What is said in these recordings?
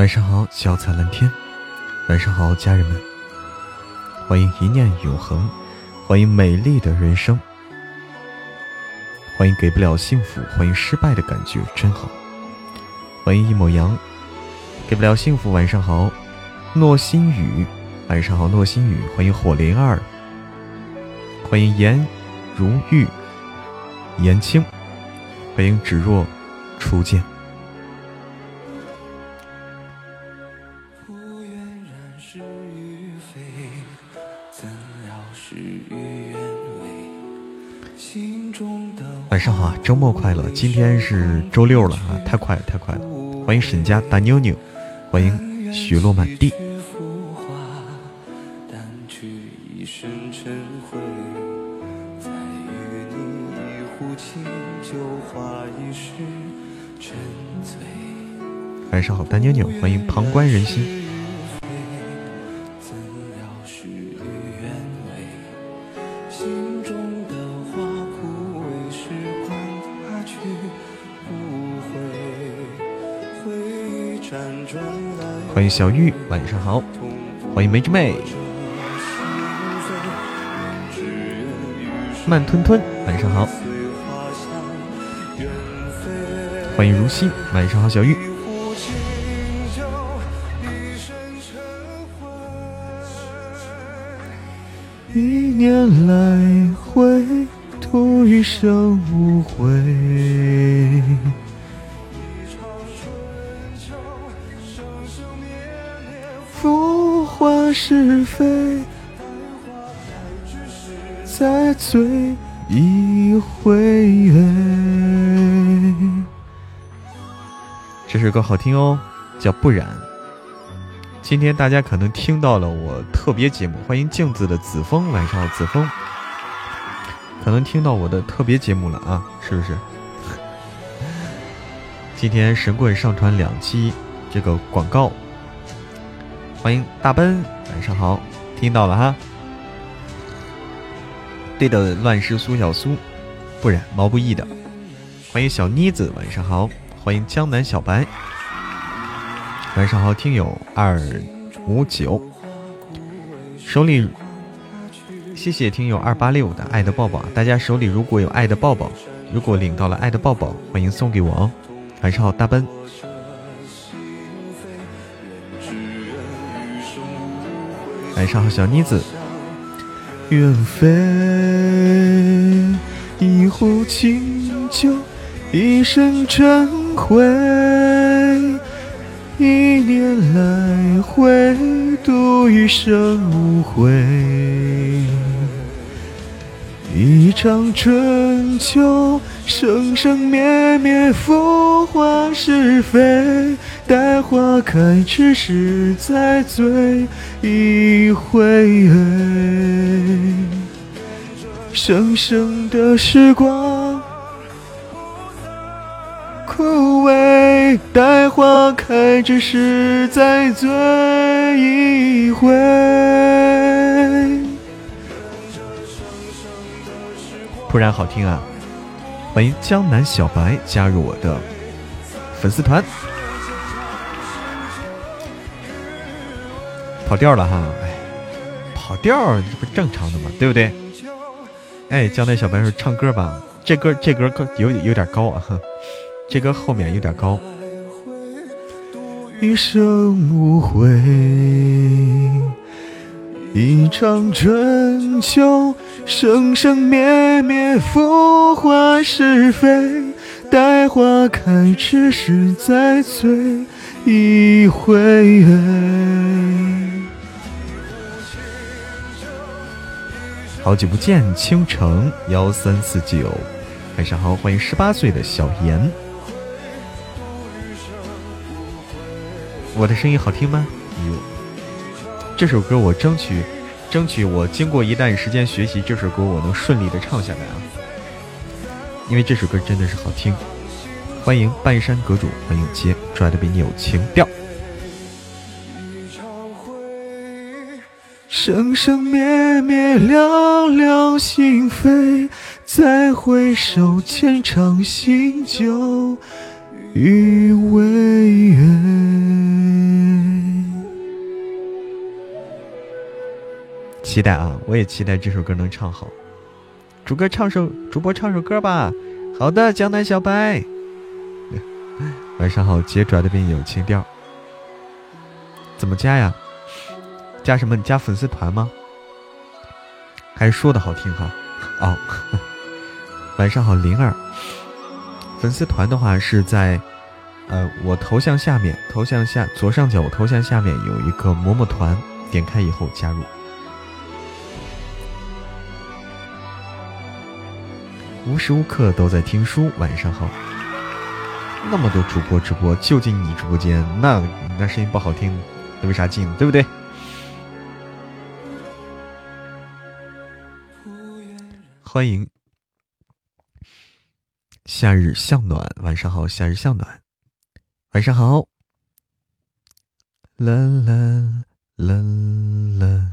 晚上好，小彩蓝天。晚上好，家人们。欢迎一念永恒，欢迎美丽的人生，欢迎给不了幸福，欢迎失败的感觉真好。欢迎一抹阳，给不了幸福。晚上好，诺心雨。晚上好，诺心雨。欢迎火灵儿，欢迎颜如玉、颜青，欢迎芷若初见。周末快乐！今天是周六了啊，太快了，太快了！欢迎沈家大妞妞，欢迎雪落满地。晚上好，大妞妞，欢迎旁观人心。小玉，晚上好！欢迎梅之妹，慢吞吞，晚上好！欢迎如新，晚上好，小玉。醉一回。这首歌好听哦，叫《不染》。今天大家可能听到了我特别节目，欢迎镜子的子枫，晚上好，子枫。可能听到我的特别节目了啊，是不是？今天神棍上传两期这个广告。欢迎大奔，晚上好，听到了哈。对的，乱世苏小苏，不然毛不易的。欢迎小妮子，晚上好。欢迎江南小白，晚上好，听友二五九。手里，谢谢听友二八六的爱的抱抱。大家手里如果有爱的抱抱，如果领到了爱的抱抱，欢迎送给我哦。晚上好，大奔。晚上好，小妮子。愿飞一壶清酒，一生尘灰。一年来回，度余生无悔。一场春秋，生生灭灭，浮华是非。待花开之时再醉一回。生生的时光枯萎，待花开之时再醉一回。突然好听啊！欢迎江南小白加入我的粉丝团。跑调了哈，哎，跑调这不正常的吗？对不对？哎，江南小白说唱歌吧，这歌这歌高有有点高啊，这歌后面有点高。一生无悔，一场春秋，生生灭灭，浮华是非，待花开之时再醉一回。好久不见，倾城幺三四九，晚上好，欢迎十八岁的小严。我的声音好听吗？哟，这首歌我争取，争取我经过一段时间学习，这首歌我能顺利的唱下来啊！因为这首歌真的是好听。欢迎半山阁主，欢迎杰，拽的比你有情调。生生灭灭了了心扉再回首浅尝心酒余味期待啊我也期待这首歌能唱好。主歌唱首主播唱首歌吧。好的江南小白。晚上好接拽的音有情调。怎么加呀？加什么？你加粉丝团吗？还是说的好听哈？哦。晚上好，灵儿。粉丝团的话是在，呃，我头像下面，头像下左上角，我头像下面有一个嬷嬷团，点开以后加入。无时无刻都在听书。晚上好，那么多主播直播就进你直播间，那那声音不好听，那为啥进？对不对？欢迎夏日向暖。晚上好，夏日向暖。晚上好，啦啦啦啦。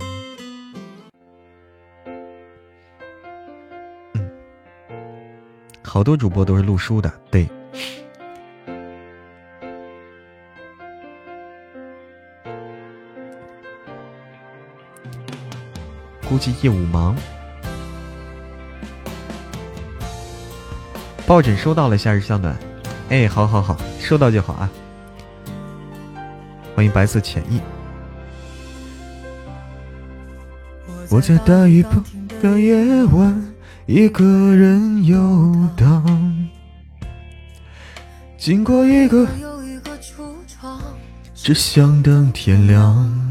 好多主播都是录书的，对。估计业务忙。抱枕收到了，夏日向暖。哎，好好好，收到就好啊。欢迎白色浅意。我在大雨旁的夜晚。一个人游荡，经过一个又一个橱窗，只想等天亮。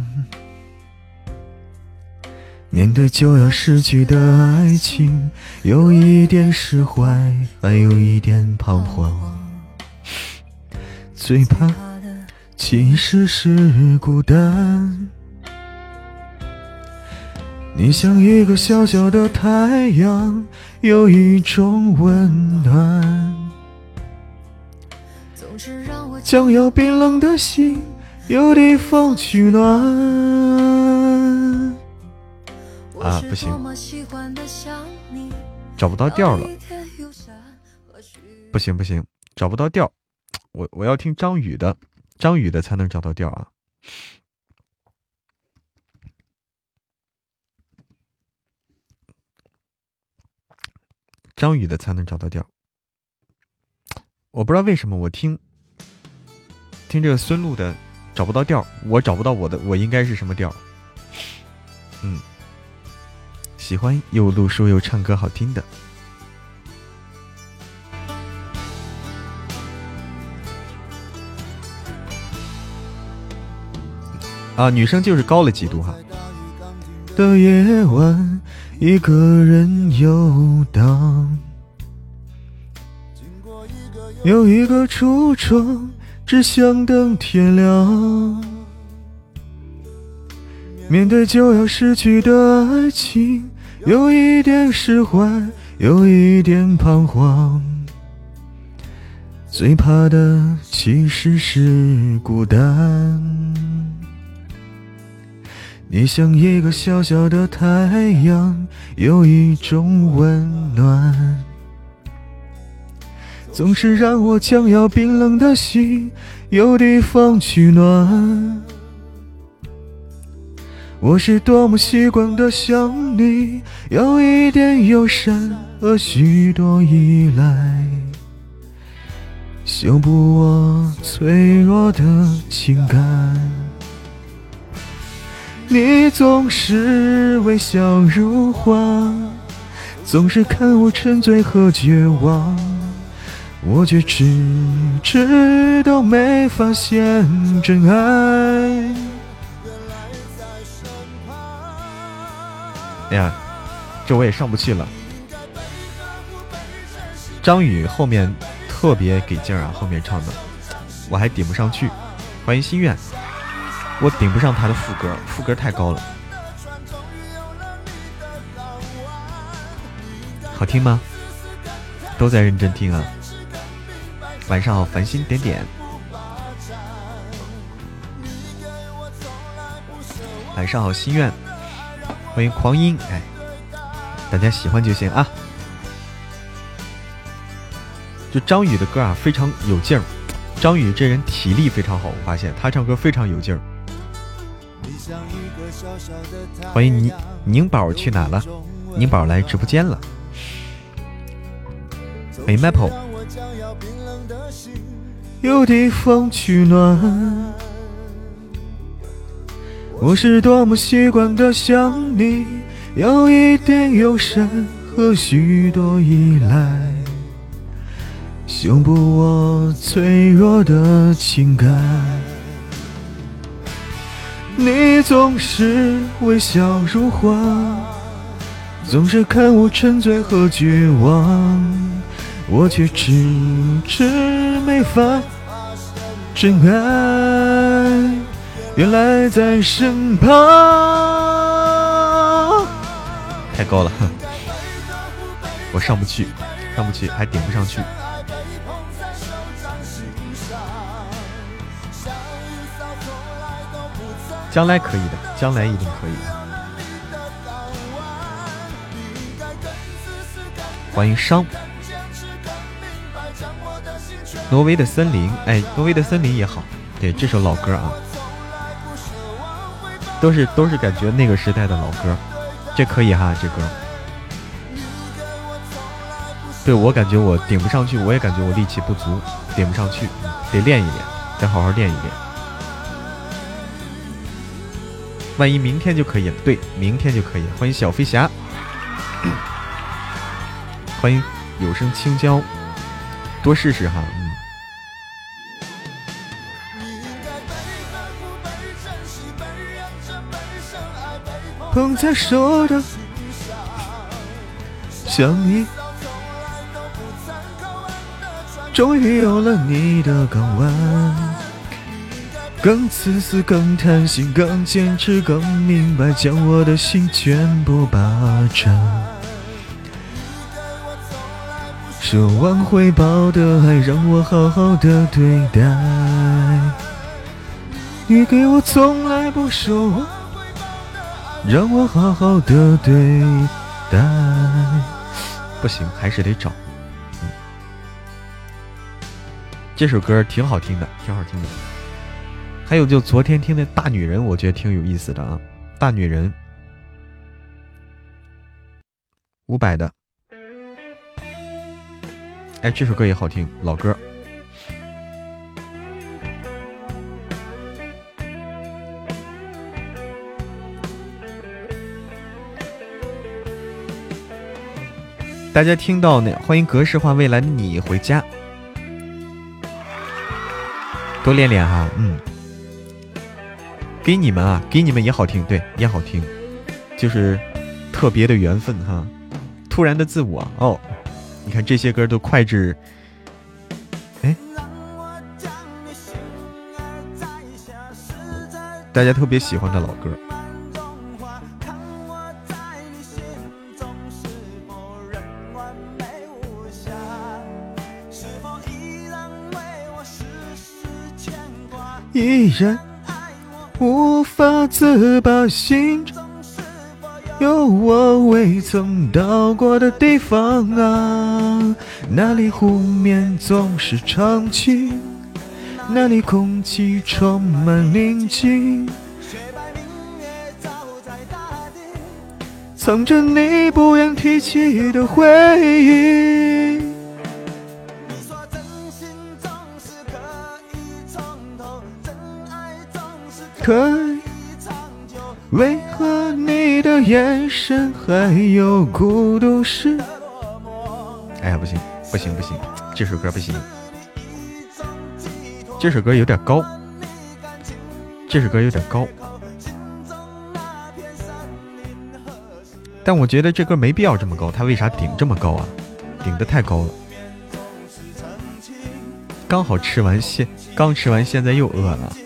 面对就要失去的爱情，有一点释怀，还有一点彷徨。最怕的其实是孤单。你像一个小小的太阳，有一种温暖，将要冰冷的心有地方取暖。啊，不行，找不到调了。不行不行，找不到调，我我要听张宇的，张宇的才能找到调啊。张宇的才能找到调，我不知道为什么我听听这个孙露的找不到调，我找不到我的我应该是什么调？嗯，喜欢又录书又唱歌好听的啊，女生就是高了几度哈。的夜晚。一个人游荡，有一个橱窗，只想等天亮。面对就要失去的爱情，有一点释怀，有一点彷徨。最怕的其实是孤单。你像一个小小的太阳，有一种温暖，总是让我将要冰冷的心有地方取暖。我是多么习惯的想你，有一点忧伤和许多依赖，修补我脆弱的情感。你总是微笑如花，总是看我沉醉和绝望，我却迟迟都没发现真爱。呀，这我也上不去了。张宇后面特别给劲儿啊，后面唱的我还顶不上去。欢迎心愿。我顶不上他的副歌，副歌太高了。好听吗？都在认真听啊。晚上好，繁星点点。晚上好，心愿。欢迎狂音，哎，大家喜欢就行啊。就张宇的歌啊，非常有劲儿。张宇这人体力非常好，我发现他唱歌非常有劲儿。欢迎宁宁宝去哪了？宁宝来直播间了。欢迎 Maple。有地方取暖。我是多么习惯的想你，有一点忧伤和许多依赖，修补我脆弱的情感。你总是微笑如花，总是看我沉醉和绝望，我却迟迟没法真爱。原来在身旁，太高了，我上不去，上不去，还顶不上去。将来可以的，将来一定可以。欢迎伤，挪威的森林，哎，挪威的森林也好，对，这首老歌啊。都是都是感觉那个时代的老歌，这可以哈，这歌。对我感觉我顶不上去，我也感觉我力气不足，顶不上去，得练一练，得好好练一练。万一明天就可以了，对，明天就可以了。欢迎小飞侠，欢迎有声青椒，多试试哈。捧在手的像你，终于有了你的港湾，更自私，更贪心，更坚持，更明白，将我的心全部霸占。奢望回报的爱，让我好好的对待。你给我从来不奢望。让我好好的对待，不行，还是得找。嗯这首歌挺好听的，挺好听的。还有就昨天听的大女人，我觉得挺有意思的啊。大女人，伍佰的。哎，这首歌也好听，老歌。大家听到呢，欢迎格式化未来的你回家，多练练哈，嗯，给你们啊，给你们也好听，对，也好听，就是特别的缘分哈，突然的自我哦，你看这些歌都脍炙，哎，大家特别喜欢的老歌。依然无法自拔，心中有我未曾到过的地方啊！那里湖面总是长晴，那里空气充满宁静，藏着你不愿提起的回忆。可以长久为何你的眼神还有孤独？时？哎呀，不行，不行，不行，这首歌不行，这首歌有点高，这首歌有点高，但我觉得这歌没必要这么高，他为啥顶这么高啊？顶的太高了，刚好吃完现，刚吃完，现在又饿了。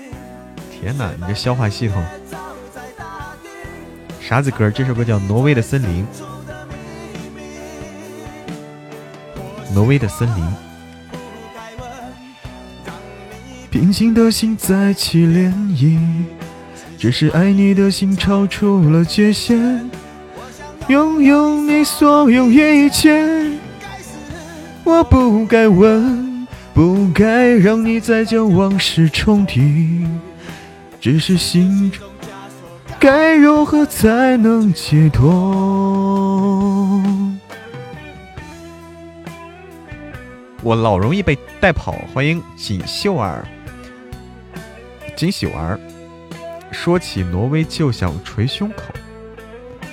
天哪，你这消化系统啥子歌？这首歌叫《挪威的森林》。挪威的森林。平静的心在起涟漪，只是爱你的心超出了界限。拥有你所有一切，我不该问，不该让你再将往事重提。只是心中枷锁该如何才能解脱？我老容易被带跑。欢迎锦绣儿，锦绣儿。说起挪威就想捶胸口，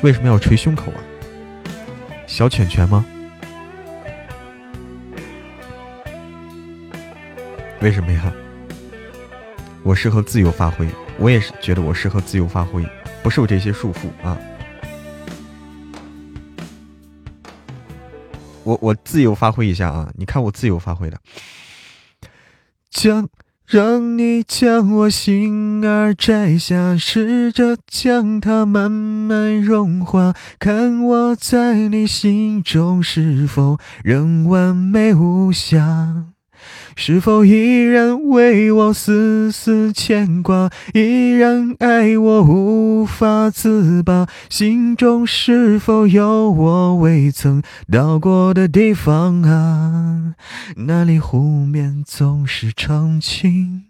为什么要捶胸口啊？小犬犬吗？为什么呀？我适合自由发挥，我也是觉得我适合自由发挥，不受这些束缚啊。我我自由发挥一下啊！你看我自由发挥的，将让你将我心儿摘下，试着将它慢慢融化，看我在你心中是否仍完美无瑕。是否依然为我丝丝牵挂，依然爱我无法自拔？心中是否有我未曾到过的地方啊？那里湖面总是澄清，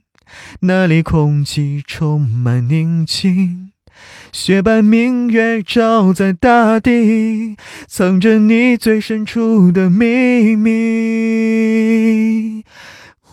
那里空气充满宁静，雪白明月照在大地，藏着你最深处的秘密。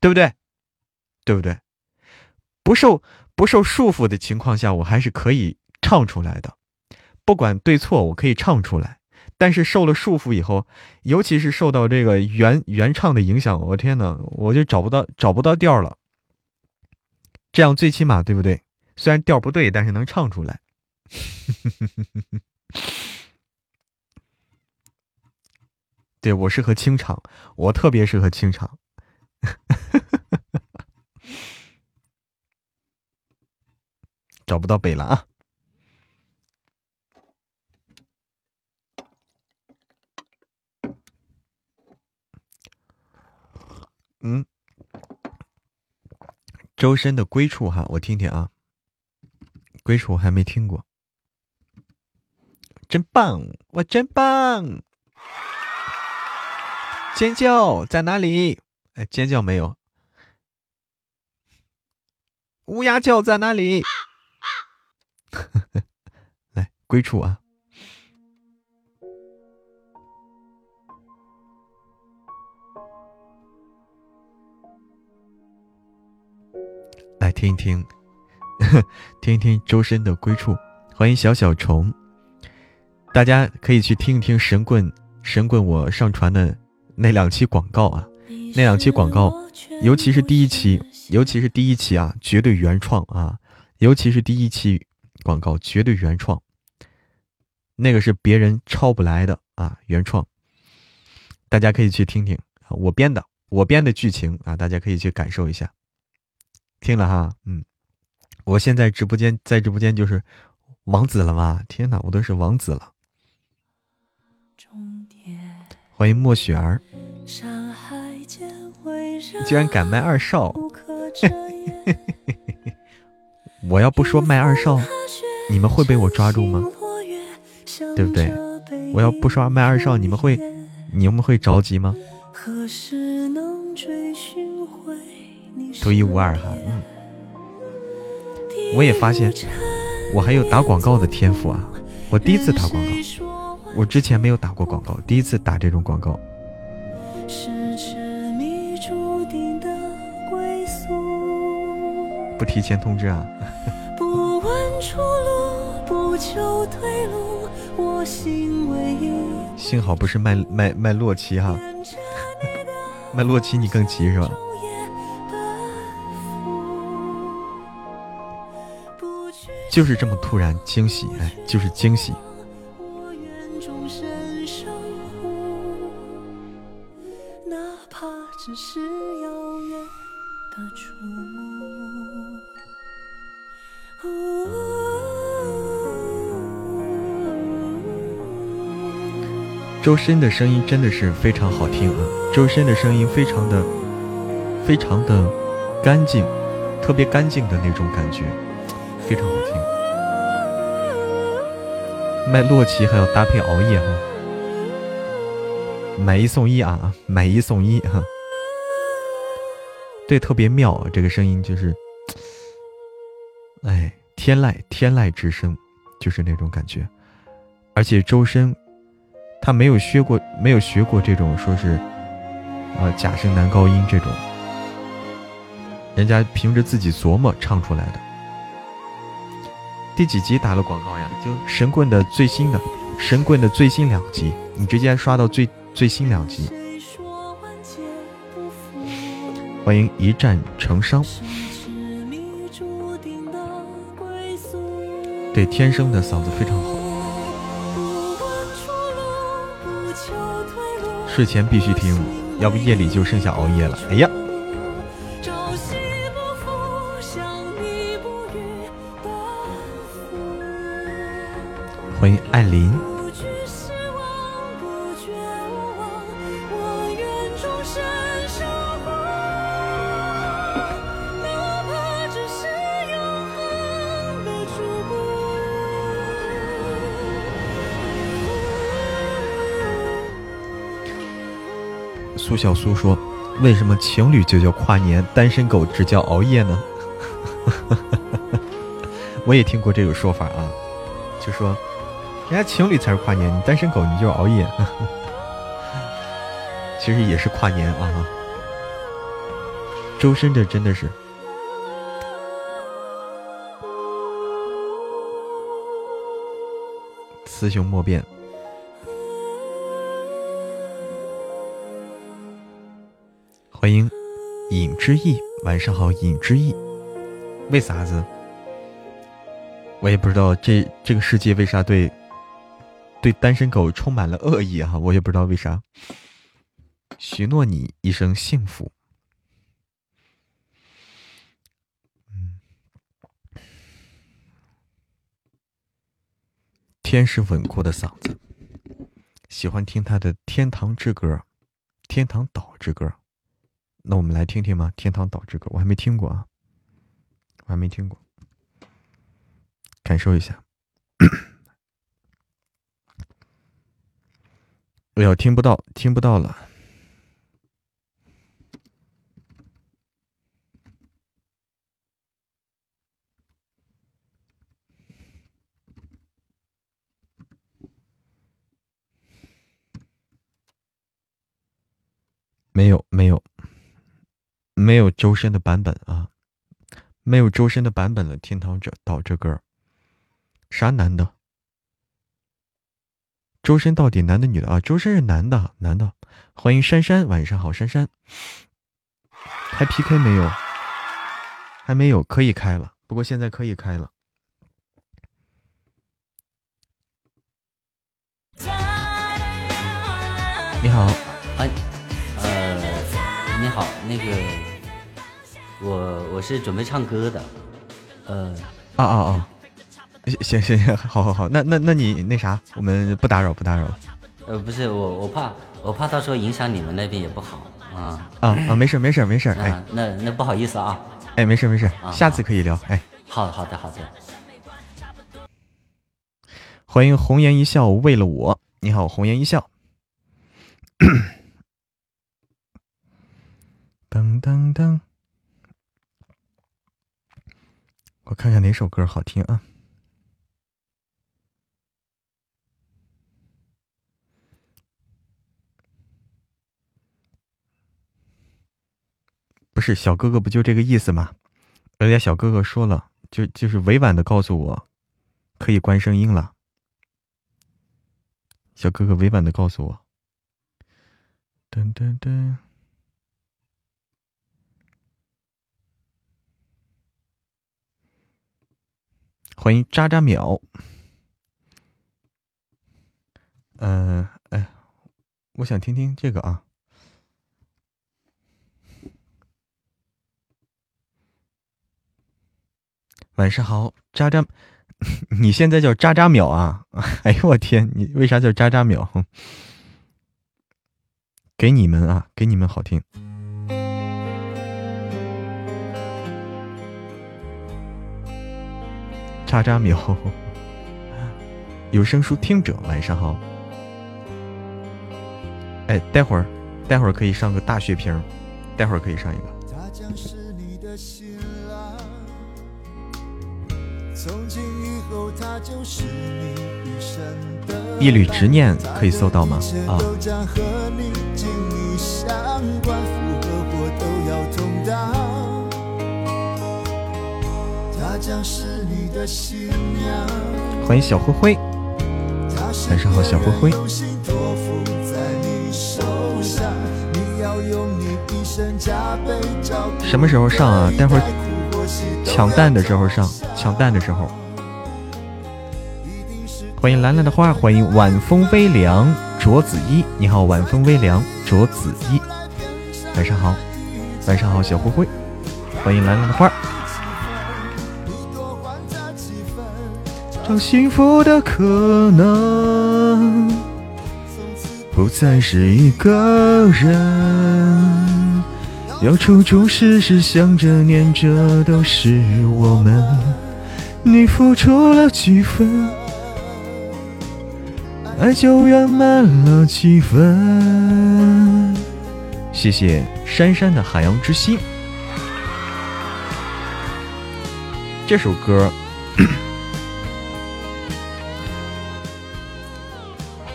对不对？对不对？不受不受束缚的情况下，我还是可以唱出来的，不管对错，我可以唱出来。但是受了束缚以后，尤其是受到这个原原唱的影响，我天呐，我就找不到找不到调了。这样最起码对不对？虽然调不对，但是能唱出来。对我适合清唱，我特别适合清唱。找不到北了啊！嗯，周深的《归处》哈，我听听啊，《归处》我还没听过，真棒，我真棒！尖叫在哪里？哎，尖叫没有。乌鸦叫在哪里？来，归处啊！来听一听，听一听周深的《归处》。欢迎小小虫，大家可以去听一听神棍神棍我上传的那两期广告啊。那两期广告，尤其是第一期，尤其是第一期啊，绝对原创啊！尤其是第一期广告，绝对原创，那个是别人抄不来的啊，原创。大家可以去听听我编的，我编的剧情啊，大家可以去感受一下。听了哈，嗯，我现在直播间，在直播间就是王子了吗？天哪，我都是王子了！欢迎莫雪儿。居然敢卖二少！我要不说卖二少，你们会被我抓住吗？对不对？我要不说卖二少，你们会你们会着急吗？独一无二哈，嗯。我也发现我还有打广告的天赋啊！我第一次打广告，我之前没有打过广告，第一次打这种广告。不提前通知啊！幸好不是卖卖卖洛奇哈，卖洛奇你更急是吧？就是这么突然惊喜，哎，就是惊喜。周深的声音真的是非常好听啊！周深的声音非常的、非常的干净，特别干净的那种感觉，非常好听。卖洛奇还要搭配熬夜哈，买一送一啊！买一送一哈，对，特别妙，这个声音就是，哎。天籁天籁之声，就是那种感觉。而且周深。他没有学过，没有学过这种说是，啊假声男高音这种，人家凭着自己琢磨唱出来的。第几集打了广告呀？就神棍的最新的，神棍的最新两集，你直接刷到最最新两集。欢迎一战成伤。对，天生的嗓子非常好。睡前必须听，要不夜里就剩下熬夜了。哎呀！欢迎艾琳。苏小苏说：“为什么情侣就叫跨年，单身狗只叫熬夜呢？” 我也听过这个说法啊，就说人家情侣才是跨年，你单身狗你就是熬夜。其实也是跨年啊。周深这真的是雌雄莫辨。之意，晚上好，尹之意。为啥子？我也不知道这这个世界为啥对对单身狗充满了恶意啊！我也不知道为啥。许诺你一生幸福。天使稳固的嗓子，喜欢听他的《天堂之歌》《天堂岛之歌》。那我们来听听吗？《天堂岛之歌》我还没听过啊，我还没听过，感受一下。哎呀，听不到，听不到了。没有，没有。没有周深的版本啊，没有周深的版本的《天堂者岛》这歌，啥男的？周深到底男的女的啊？周深是男的，男的。欢迎珊珊，晚上好，珊珊。开 PK 没有？还没有，可以开了。不过现在可以开了。你好，哎，呃，你好，那个。我我是准备唱歌的，呃，啊啊啊，行行行，好好好，那那那你那啥，我们不打扰不打扰。呃，不是我我怕我怕到时候影响你们那边也不好啊啊啊，没事没事没事，哎，那那不好意思啊，哎，没事没事，下次可以聊，哎，好好的好的，欢迎红颜一笑为了我，你好，红颜一笑，噔 噔噔。我看看哪首歌好听啊？不是小哥哥不就这个意思吗？人家小哥哥说了，就就是委婉的告诉我，可以关声音了。小哥哥委婉的告诉我，噔噔噔。欢迎渣渣淼。嗯，哎，我想听听这个啊。晚上好，渣渣，你现在叫渣渣淼啊？哎呦我天，你为啥叫渣渣淼？给你们啊，给你们好听。渣渣喵，有声书听者晚上好。哎，待会儿，待会儿可以上个大血瓶，待会儿可以上一个。一缕执念可以搜到吗？啊。欢迎小灰灰，晚上好，小灰灰。什么时候上啊？待会儿抢蛋的时候上，抢蛋的时候。欢迎兰兰的花，欢迎晚风微凉卓子一，你好，晚风微凉卓子一，晚上好，晚上好，小灰灰，欢迎兰兰的花。让幸福的可能不再是一个人，要处处事事想着念着都是我们。你付出了几分，爱就圆满了几分。谢谢珊珊的海洋之心，这首歌。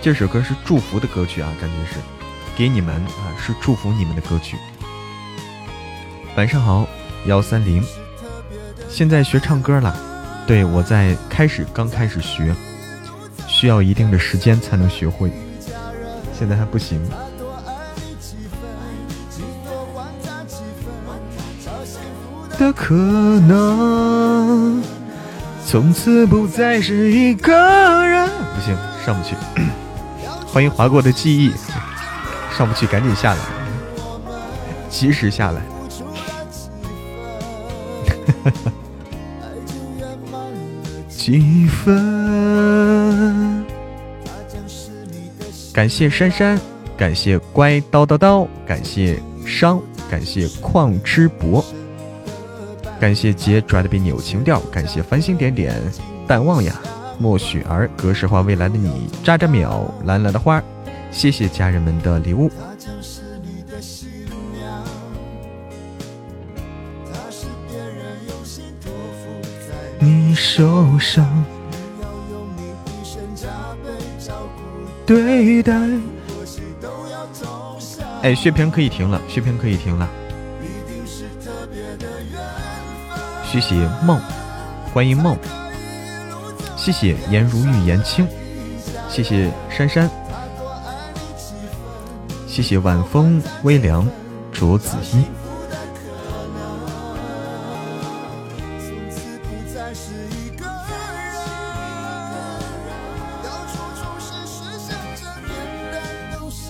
这首歌是祝福的歌曲啊，感觉是给你们啊，是祝福你们的歌曲。晚上好，幺三零，现在学唱歌了，对我在开始刚开始学，需要一定的时间才能学会，现在还不行。的可能，从此不再是一个人。不行，上不去。欢迎划过的记忆，上不去，赶紧下来，及时下来。几分？感谢珊珊，感谢乖叨叨叨，感谢商，感谢矿之博，感谢杰拽的比你有情调，感谢繁星点点淡忘呀。莫雪儿，格式化未来的你，渣渣淼，蓝蓝的花，谢谢家人们的礼物。你受伤，对待。哎，血瓶可以停了，血瓶可以停了。谢谢梦，欢迎梦。谢谢颜如玉颜青，谢谢珊珊，谢谢晚风微凉卓子一。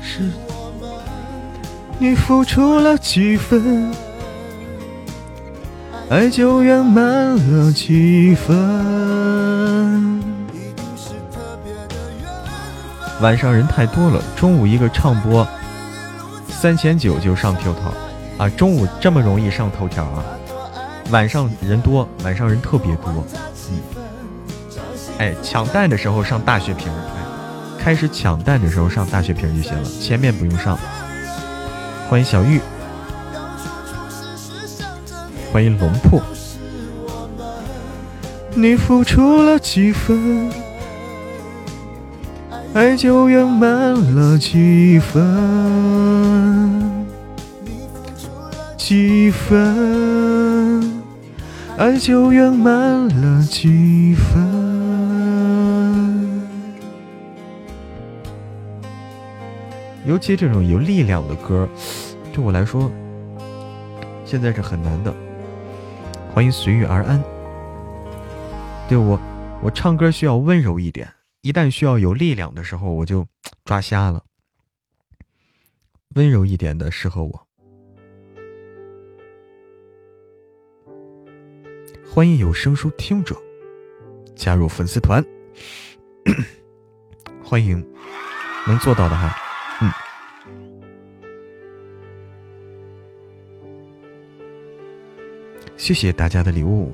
是，你付出了几分，爱就圆满了几分。晚上人太多了，中午一个唱播三千九就上头条啊！中午这么容易上头条啊？晚上人多，晚上人特别多。嗯，哎，抢蛋的时候上大血瓶，哎，开始抢蛋的时候上大血瓶就行了，前面不用上。欢迎小玉，欢迎龙破，你付出了几分？爱就圆满了几分，几分，爱就圆满了几分。尤其这种有力量的歌，对我来说，现在是很难的。欢迎随遇而安。对我，我唱歌需要温柔一点。一旦需要有力量的时候，我就抓瞎了。温柔一点的适合我。欢迎有声书听者加入粉丝团，欢迎能做到的哈，谢谢大家的礼物，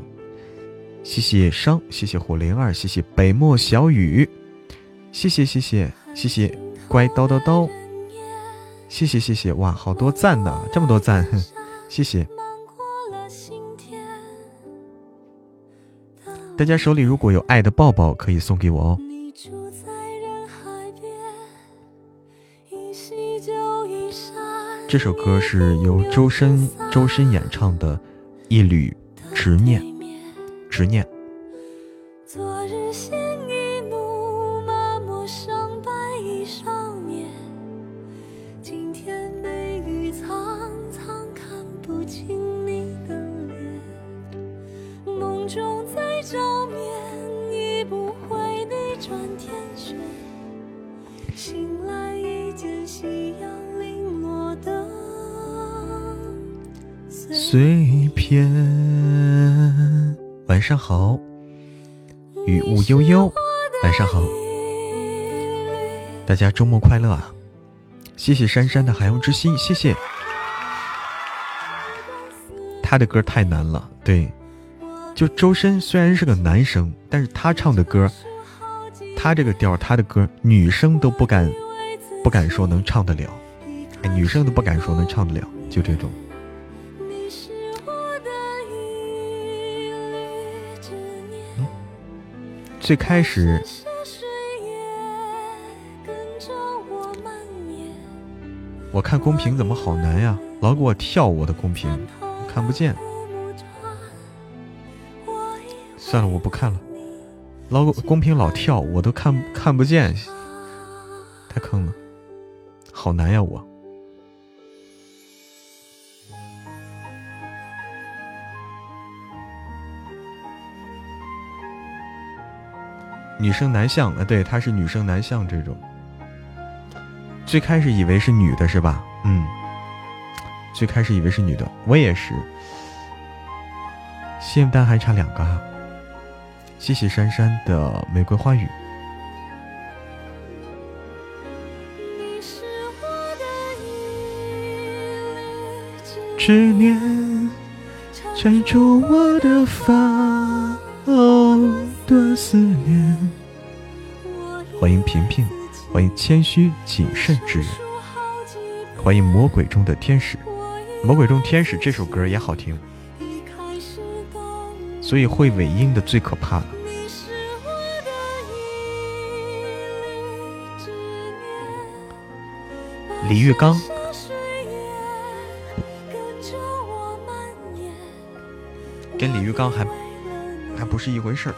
谢谢商，谢谢火灵儿，谢谢北漠小雨，谢谢谢谢谢谢乖叨叨叨，谢谢谢谢哇，好多赞呢，这么多赞，谢谢。大家手里如果有爱的抱抱，可以送给我哦。这首歌是由周深周深演唱的《一缕执念》，执念。家周末快乐啊！谢谢珊珊的海洋之心，谢谢。他的歌太难了，对，就周深虽然是个男生，但是他唱的歌，他这个调，他的歌，女生都不敢不敢说能唱得了，女生都不敢说能唱得了，就这种。最开始，我看公屏怎么好难呀？老给我跳我的公屏，看不见。算了，我不看了。老公屏老跳，我都看看不见，太坑了，好难呀我。女生男相啊，对，她是女生男相这种。最开始以为是女的，是吧？嗯，最开始以为是女的，我也是。现单还差两个哈，谢谢珊珊的玫瑰花语。执念缠住我的发，哦。的思念。欢迎平平，欢迎谦虚谨慎之人，欢迎魔鬼中的天使。魔鬼中天使这首歌也好听，所以会尾音的最可怕了。李玉刚，跟李玉刚还还不是一回事儿。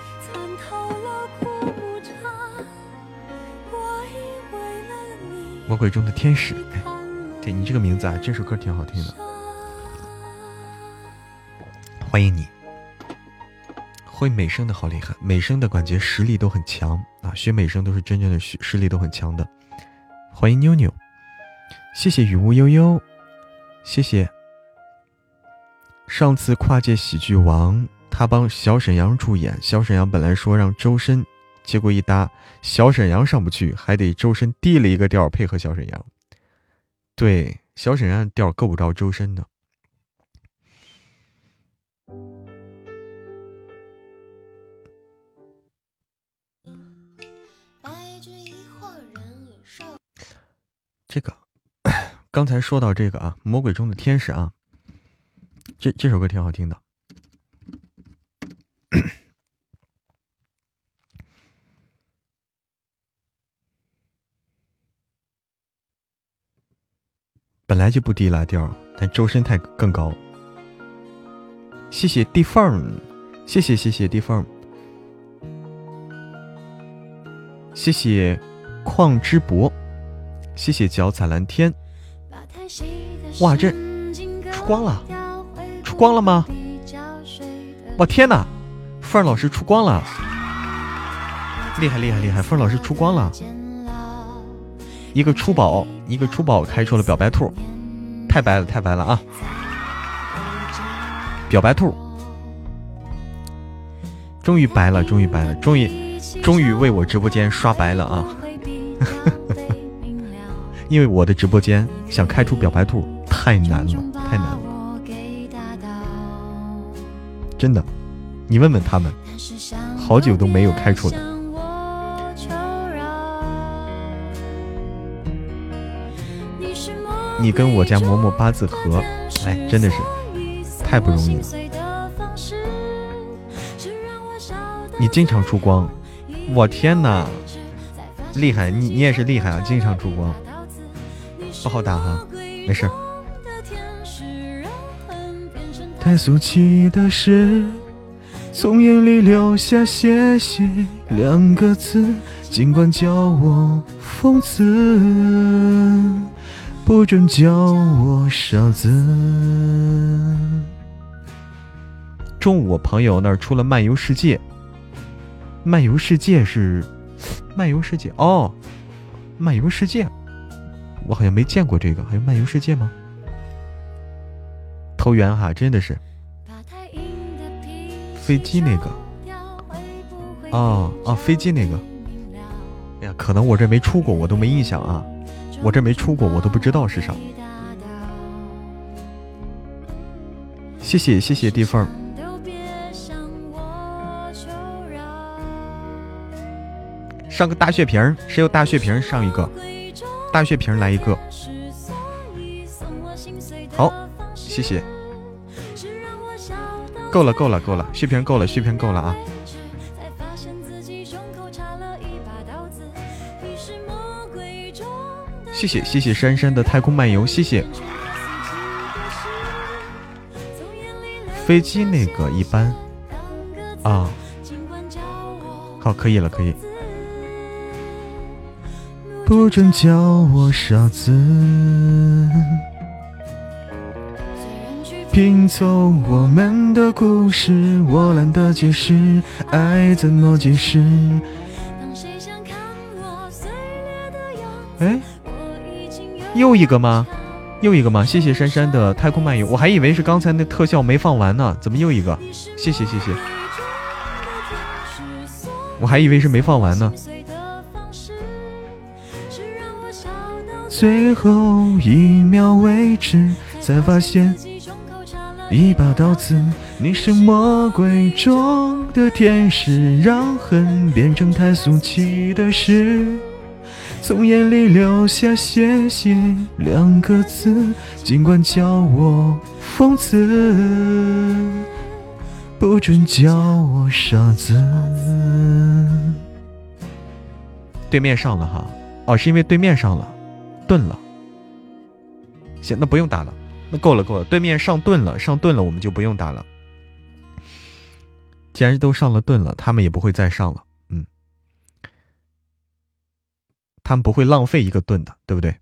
会中的天使，哎，对你这个名字啊，这首歌挺好听的。欢迎你，会美声的好厉害，美声的感觉实力都很强啊，学美声都是真正的实实力都很强的。欢迎妞妞，谢谢雨雾悠悠，谢谢。上次跨界喜剧王，他帮小沈阳主演，小沈阳本来说让周深。结果一搭，小沈阳上不去，还得周深递了一个调配合小沈阳。对，小沈阳调够不着周深的。这个，刚才说到这个啊，《魔鬼中的天使》啊，这这首歌挺好听的。本来就不低拉调，但周深太更高。谢谢地缝，谢谢谢谢地缝，谢谢旷之博，谢谢脚踩蓝天。哇，这出光了，出光了吗？哇天哪，凤儿老师出光了，厉害厉害厉害，凤儿老师出光了。一个出宝，一个出宝开出了表白兔，太白了，太白了啊！表白兔，终于白了，终于白了，终于，终于为我直播间刷白了啊！因为我的直播间想开出表白兔太难了，太难了。真的，你问问他们，好久都没有开出了。你跟我家嬷嬷八字合，哎，真的是太不容易了。你经常出光，我天哪，厉害！你你也是厉害啊，经常出光，不好打哈，没事。太俗气的事，从眼里流下谢谢两个字，尽管叫我疯子。不准叫我傻子。中午我朋友那儿出了漫游世界，漫游世界是漫游世界哦，漫游世界，我好像没见过这个，还有漫游世界吗？投缘哈，真的是飞机那个，哦哦，飞机那个，哎呀，可能我这没出过，我都没印象啊。我这没出过，我都不知道是啥。谢谢谢谢地缝。上个大血瓶，谁有大血瓶上一个？大血瓶来一个。好，谢谢。够了够了够了，血瓶够了血瓶够了啊。谢谢谢谢珊珊的太空漫游，谢谢。飞机那个一般啊，好，可以了，可以。不准叫我傻子，拼凑我们的故事，我懒得解释，爱怎么解释？哎。又一个吗？又一个吗？谢谢珊珊的太空漫游，我还以为是刚才那特效没放完呢，怎么又一个？谢谢谢谢，我还以为是没放完呢。最后一秒为止，才发现一把刀子，你是魔鬼中的天使，让恨变成太俗气的事。从眼里流下谢谢两个字，尽管叫我疯子，不准叫我傻子。对面上了哈，哦，是因为对面上了，盾了。行，那不用打了，那够了够了，对面上盾了，上盾了，我们就不用打了。既然都上了盾了，他们也不会再上了。他们不会浪费一个盾的，对不对？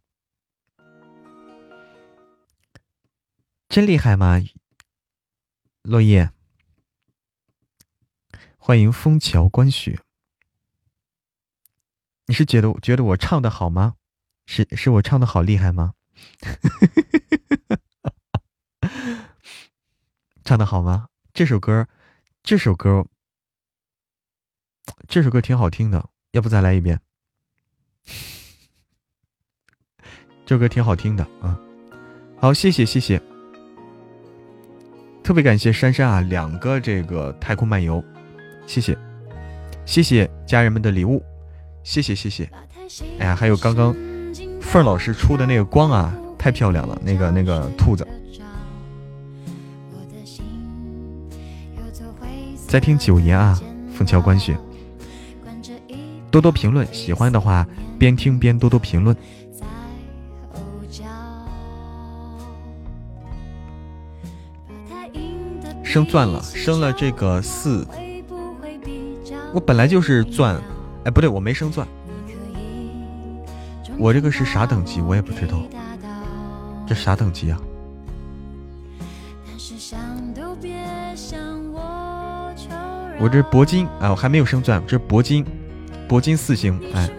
真厉害吗？落叶，欢迎枫桥观雪。你是觉得觉得我唱的好吗？是是我唱的好厉害吗？唱的好吗？这首歌，这首歌，这首歌挺好听的，要不再来一遍？这首歌挺好听的啊，好，谢谢谢谢，特别感谢珊珊啊，两个这个太空漫游，谢谢。谢谢家人们的礼物，谢谢谢谢，哎呀，还有刚刚凤老师出的那个光啊，太漂亮了，那个那个兔子，在听九爷啊，枫桥观雪。多多评论，喜欢的话边听边多多评论。升钻了，升了这个四。我本来就是钻，哎，不对，我没升钻。我这个是啥等级？我也不知道。这啥等级啊？我这铂金啊，我还没有升钻，这是铂金。铂金四星，哎，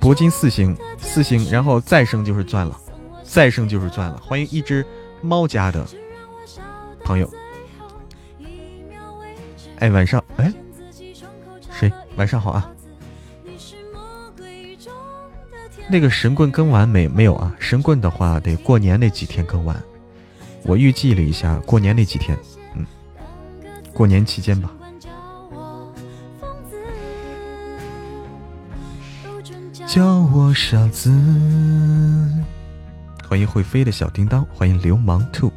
铂金四星，四星，然后再升就是钻了，再升就是钻了。欢迎一只猫家的朋友，哎，晚上，哎，谁？晚上好啊。那个神棍更完没？没有啊。神棍的话得过年那几天更完。我预计了一下，过年那几天，嗯，过年期间吧。叫我傻子。欢迎会飞的小叮当，欢迎流氓兔。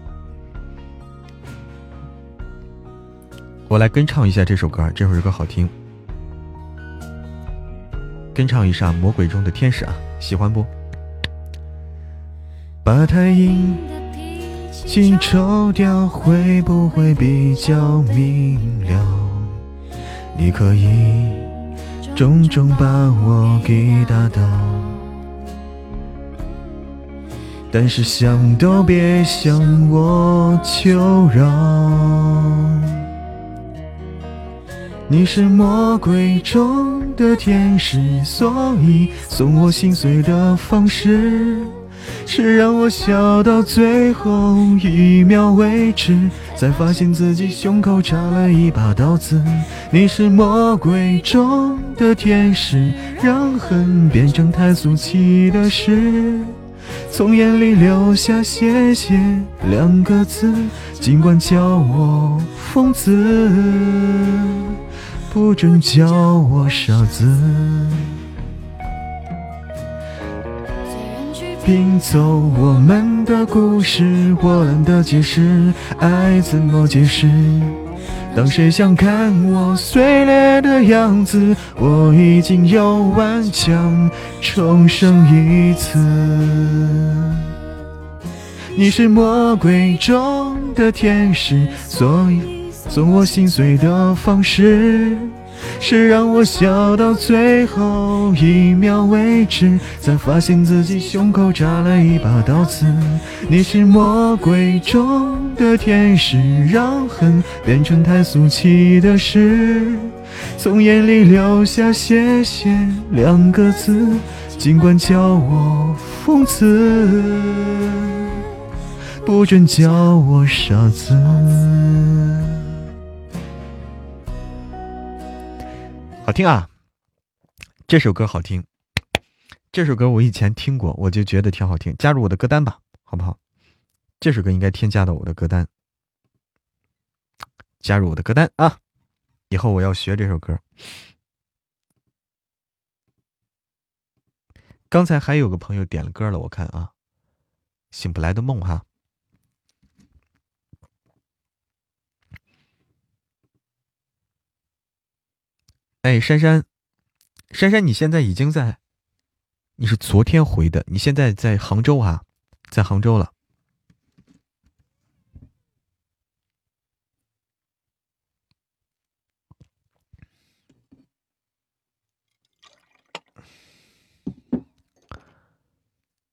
我来跟唱一下这首歌，这首歌好听。跟唱一下《魔鬼中的天使》啊，喜欢不？把太阴镜抽掉，会不会比较明了？你可以重重把我给打倒，但是想都别向我求饶。你是魔鬼中的天使，所以送我心碎的方式是让我笑到最后一秒为止，才发现自己胸口插了一把刀子。你是魔鬼中的天使，让恨变成太俗气的事，从眼里流下谢谢两个字，尽管叫我疯子。不准叫我傻子，拼凑我们的故事，我懒得解释，爱怎么解释？当谁想看我碎裂的样子，我已经有顽强重生一次。你是魔鬼中的天使，所以。送我心碎的方式，是让我笑到最后一秒为止，才发现自己胸口扎了一把刀子。你是魔鬼中的天使，让恨变成太俗气的事，从眼里流下谢谢两个字，尽管叫我疯子，不准叫我傻子。好听啊，这首歌好听，这首歌我以前听过，我就觉得挺好听。加入我的歌单吧，好不好？这首歌应该添加到我的歌单，加入我的歌单啊！以后我要学这首歌。刚才还有个朋友点了歌了，我看啊，醒不来的梦哈。哎，珊珊，珊珊，你现在已经在，你是昨天回的，你现在在杭州啊，在杭州了。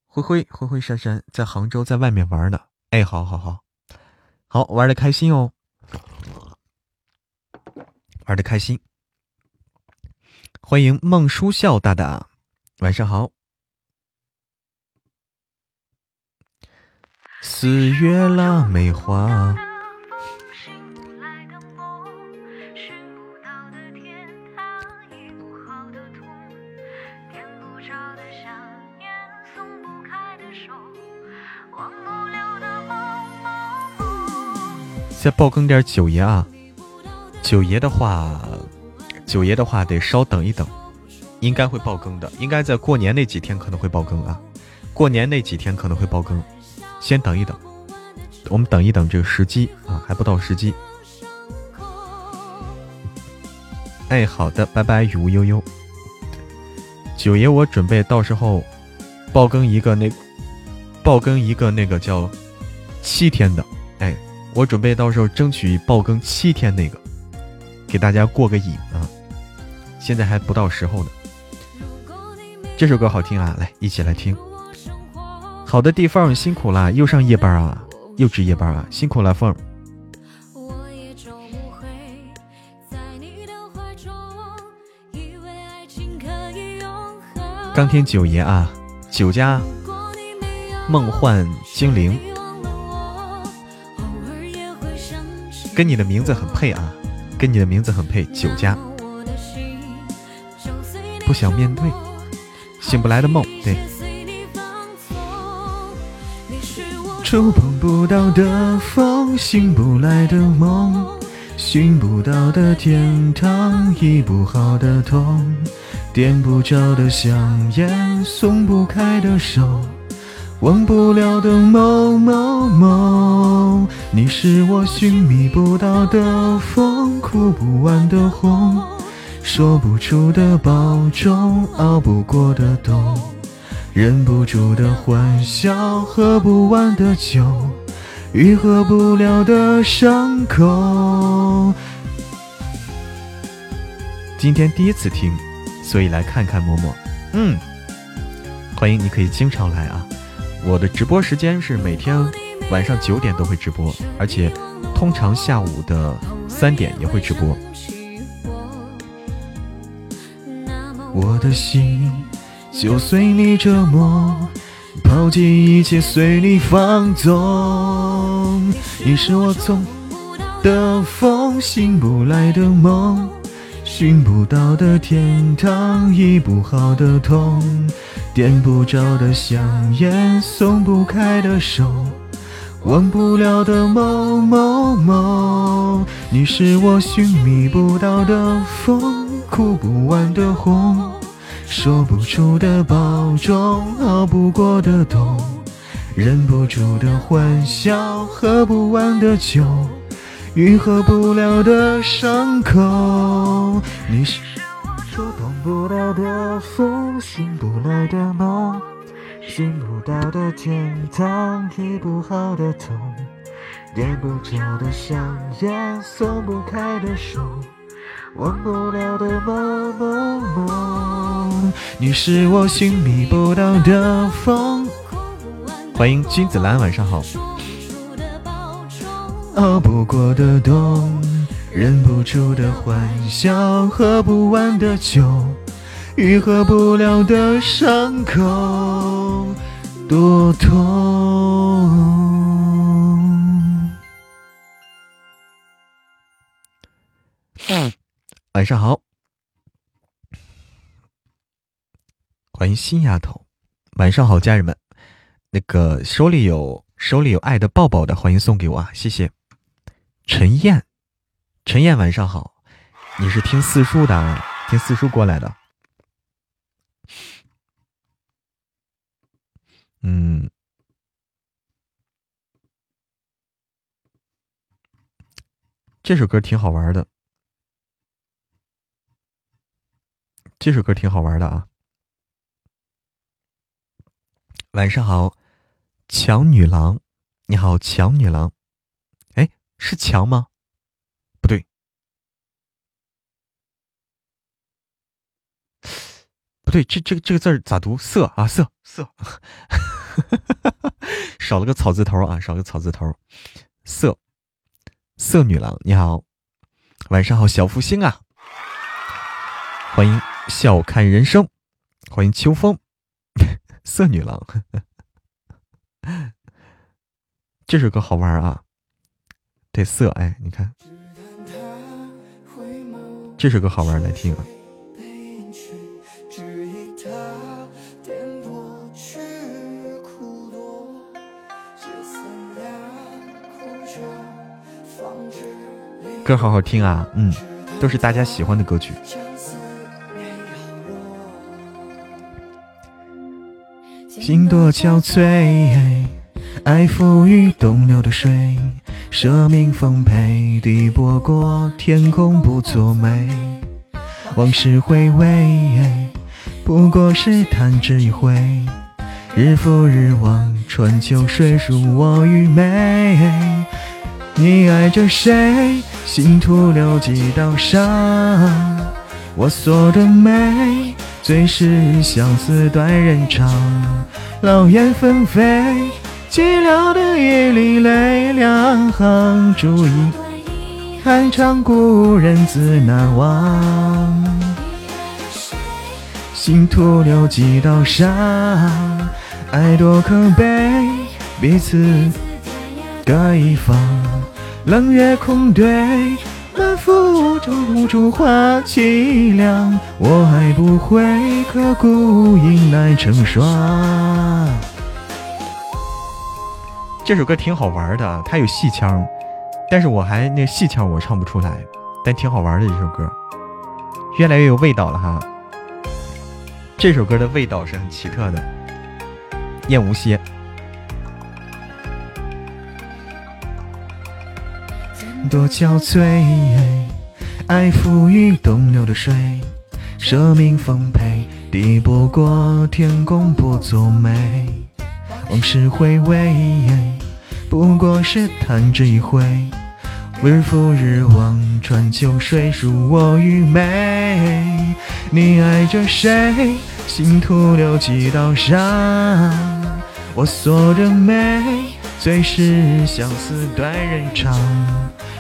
灰灰灰灰珊珊在杭州，在外面玩呢。哎，好好好，好玩的开心哦，玩的开心。欢迎孟书笑大大，晚上好。四月腊梅花。再爆更点九爷啊！九爷的话。九爷的话得稍等一等，应该会爆更的，应该在过年那几天可能会爆更啊，过年那几天可能会爆更，先等一等，我们等一等这个时机啊，还不到时机。哎，好的，拜拜，雨无悠悠。九爷，我准备到时候爆更一个那爆更一个那个叫七天的，哎，我准备到时候争取爆更七天那个，给大家过个瘾。现在还不到时候呢。这首歌好听啊，来一起来听。好的地方辛苦啦，又上夜班啊，又值夜班啊，辛苦了凤。刚听九爷啊，九家梦幻精灵，跟你的名字很配啊，跟你的名字很配，九家。不想面对，醒不来的梦，对。触碰不到的风，醒不来的梦，寻不到的天堂，医不好的痛，点不着的香烟，松不开的手，忘不了的某某某。你是我寻觅不到的风，哭不完的红，说不出的保重，熬不过的冬，忍不住的欢笑，喝不完的酒。愈合不了的伤口。今天第一次听，所以来看看嬷嬷。嗯，欢迎，你可以经常来啊。我的直播时间是每天晚上九点都会直播，而且通常下午的三点也会直播。我的心就随你折磨。抛弃一切，随你放纵。你是我从的风，醒不来的梦，寻不到的天堂，医不好的痛，点不着的香烟，松不开的手，忘不了的某某某。你是我寻觅不到的风，哭不完的红。说不出的保重，熬不过的冬，忍不住的欢笑，喝不完的酒，愈合不了的伤口。你是触碰不到的风，醒不来的梦，寻不到的天堂，医不好的痛，点不着的香烟，松不开的手。忘不了的某某某，你是我寻觅不到的风。欢迎君子兰，晚上好。熬不过的冬，忍不住的欢笑，喝不完的酒，愈合不了的伤口，多痛。晚上好，欢迎新丫头。晚上好，家人们，那个手里有手里有爱的抱抱的，欢迎送给我啊，谢谢。陈燕，陈燕，晚上好，你是听四叔的啊？听四叔过来的。嗯，这首歌挺好玩的。这首歌挺好玩的啊！晚上好，强女郎，你好，强女郎，哎，是强吗？不对，不对，这这个这个字咋读？色啊，色色，少了个草字头啊，少了个草字头，色色女郎，你好，晚上好，小福星啊，欢迎。笑看人生，欢迎秋风，色女郎，这首歌好玩啊！对，色，哎，你看，这首歌好玩，来听啊！歌好好听啊，嗯，都是大家喜欢的歌曲。心多憔悴，爱付与东流的水，舍命奉陪，抵波过天空不作美。往事回味，不过是弹指一挥。日复日望春秋水，属我愚昧。你爱着谁？心徒留几道伤。我锁的眉，最是相思断人肠。老燕纷飞，寂寥的夜里泪两行，烛影寒长，故人自难忘。心徒留几道伤，爱多可悲，彼此各一方。冷月空对，满腹中烛花凄凉。我还不会刻骨迎来成双。这首歌挺好玩的，它有戏腔，但是我还那戏腔我唱不出来，但挺好玩的这首歌，越来越有味道了哈。这首歌的味道是很奇特的，燕无歇。多憔悴，爱付与东流的水，舍命奉陪，抵不过天公不作美。往事回味，不过是弹指一挥，日复日望穿秋水，恕我愚昧。你爱着谁？心徒留几道伤。我锁着眉，最是相思断人肠。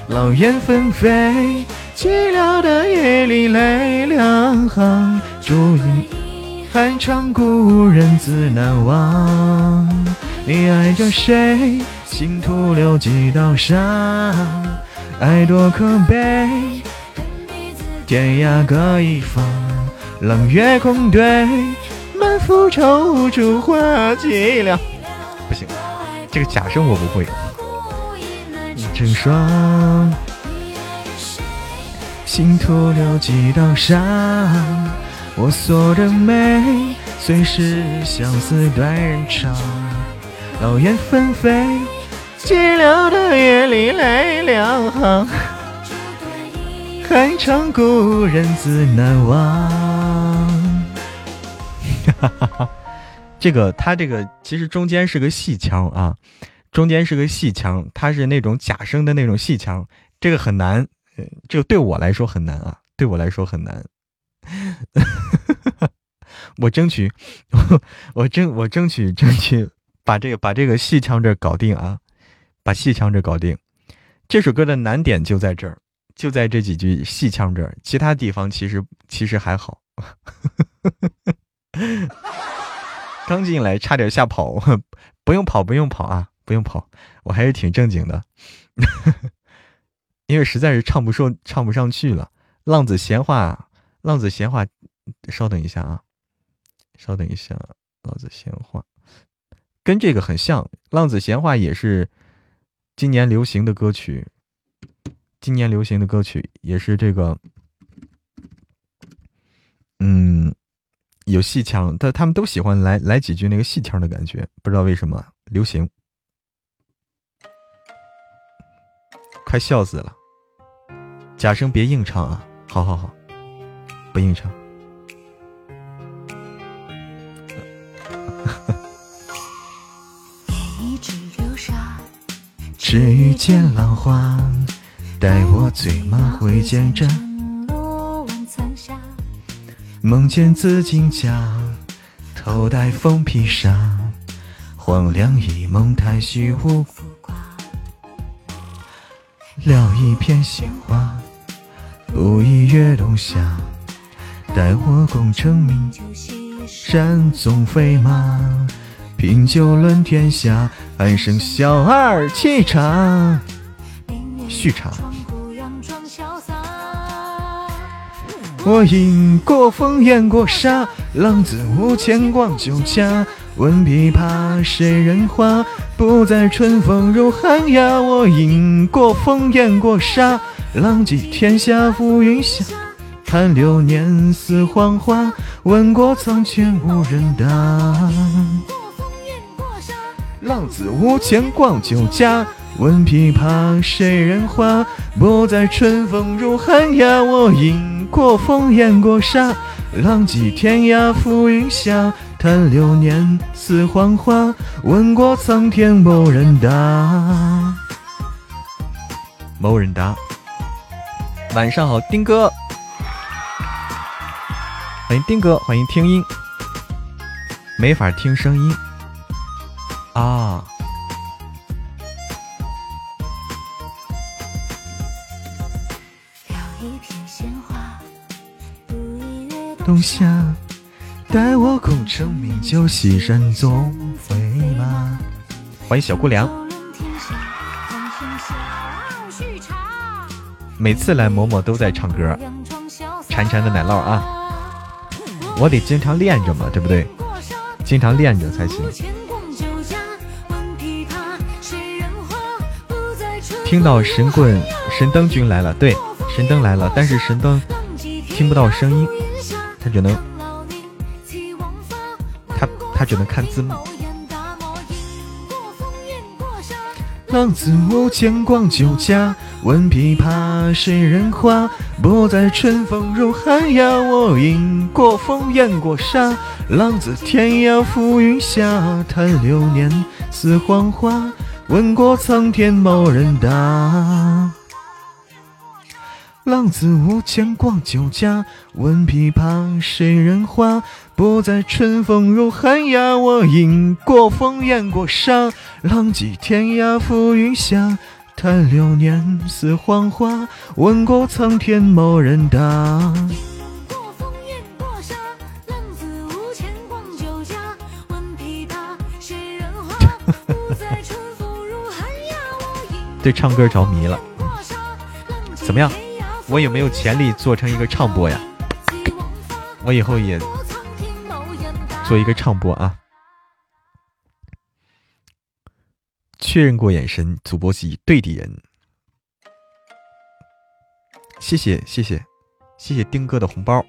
老燕纷飞，寂寥的夜里泪两行。烛影寒长，故人自难忘。你爱着谁？心徒留几道伤。爱多可悲，天涯各一方。冷月空对，满腹愁处话凄凉。不行，这个假声我不会。成双，心徒留几道伤。我锁着眉，虽是相思断人肠。老燕纷飞，寂寥的夜里泪两行。故人自难忘。哈哈哈，这个他这个其实中间是个戏腔啊。中间是个戏腔，它是那种假声的那种戏腔，这个很难，这个对我来说很难啊，对我来说很难。我争取，我争我争取争取把这个把这个戏腔这搞定啊，把戏腔这搞定。这首歌的难点就在这儿，就在这几句戏腔这儿，其他地方其实其实还好。刚进来差点吓跑，不用跑不用跑啊。不用跑，我还是挺正经的，因为实在是唱不说唱不上去了。浪子闲话，浪子闲话，稍等一下啊，稍等一下，浪子闲话跟这个很像，浪子闲话也是今年流行的歌曲，今年流行的歌曲也是这个，嗯，有戏腔，但他们都喜欢来来几句那个戏腔的感觉，不知道为什么流行。快笑死了！假声别硬唱啊！好好好，不硬唱。只遇见浪花，待我醉马挥剑斩。梦见紫金甲，头戴凤披纱，黄粱一梦太虚无。撩一片鲜花，不以月冬夏。待我功成名就，山纵飞马，品酒论天下，半生小二沏茶，续茶。我饮过风，咽过沙，浪子无牵广酒家。问琵琶谁人画？不在春风入寒鸦。我饮过风，咽过沙，浪迹天下浮云下。看流年似黄花，问过苍天无人答。浪子无钱逛酒家。问琵琶谁人画？不在春风入寒鸦。我饮过风，咽过沙，浪迹天涯浮云下。叹流年似黄花，问过苍天某人答。某人答。晚上好，丁哥，欢迎丁哥，欢迎听音，没法听声音啊。冬夏。待我功成名就，西山纵飞马。欢迎小姑娘。每次来嬷嬷都在唱歌，馋馋的奶酪啊！我得经常练着嘛，对不对？经常练着才行。听到神棍神灯君来了，对，神灯来了，但是神灯听不到声音，他只能他他只能看字幕。浪子无钱逛酒家，闻琵琶谁人话？不在春风入寒鸦，我饮过风雁过沙。浪子天涯浮云下，叹流年似黄花。问过苍天某人答。浪子无钱逛酒家，闻琵琶谁人话？不在春风入寒鸦，我饮过风雁过沙。浪迹天涯浮云下，叹流年似黄花。问过苍天某人答。对唱歌着迷了，怎么样？我有没有潜力做成一个唱播呀？我以后也做一个唱播啊。确认过眼神，主播是对的人。谢谢谢谢谢谢丁哥的红包。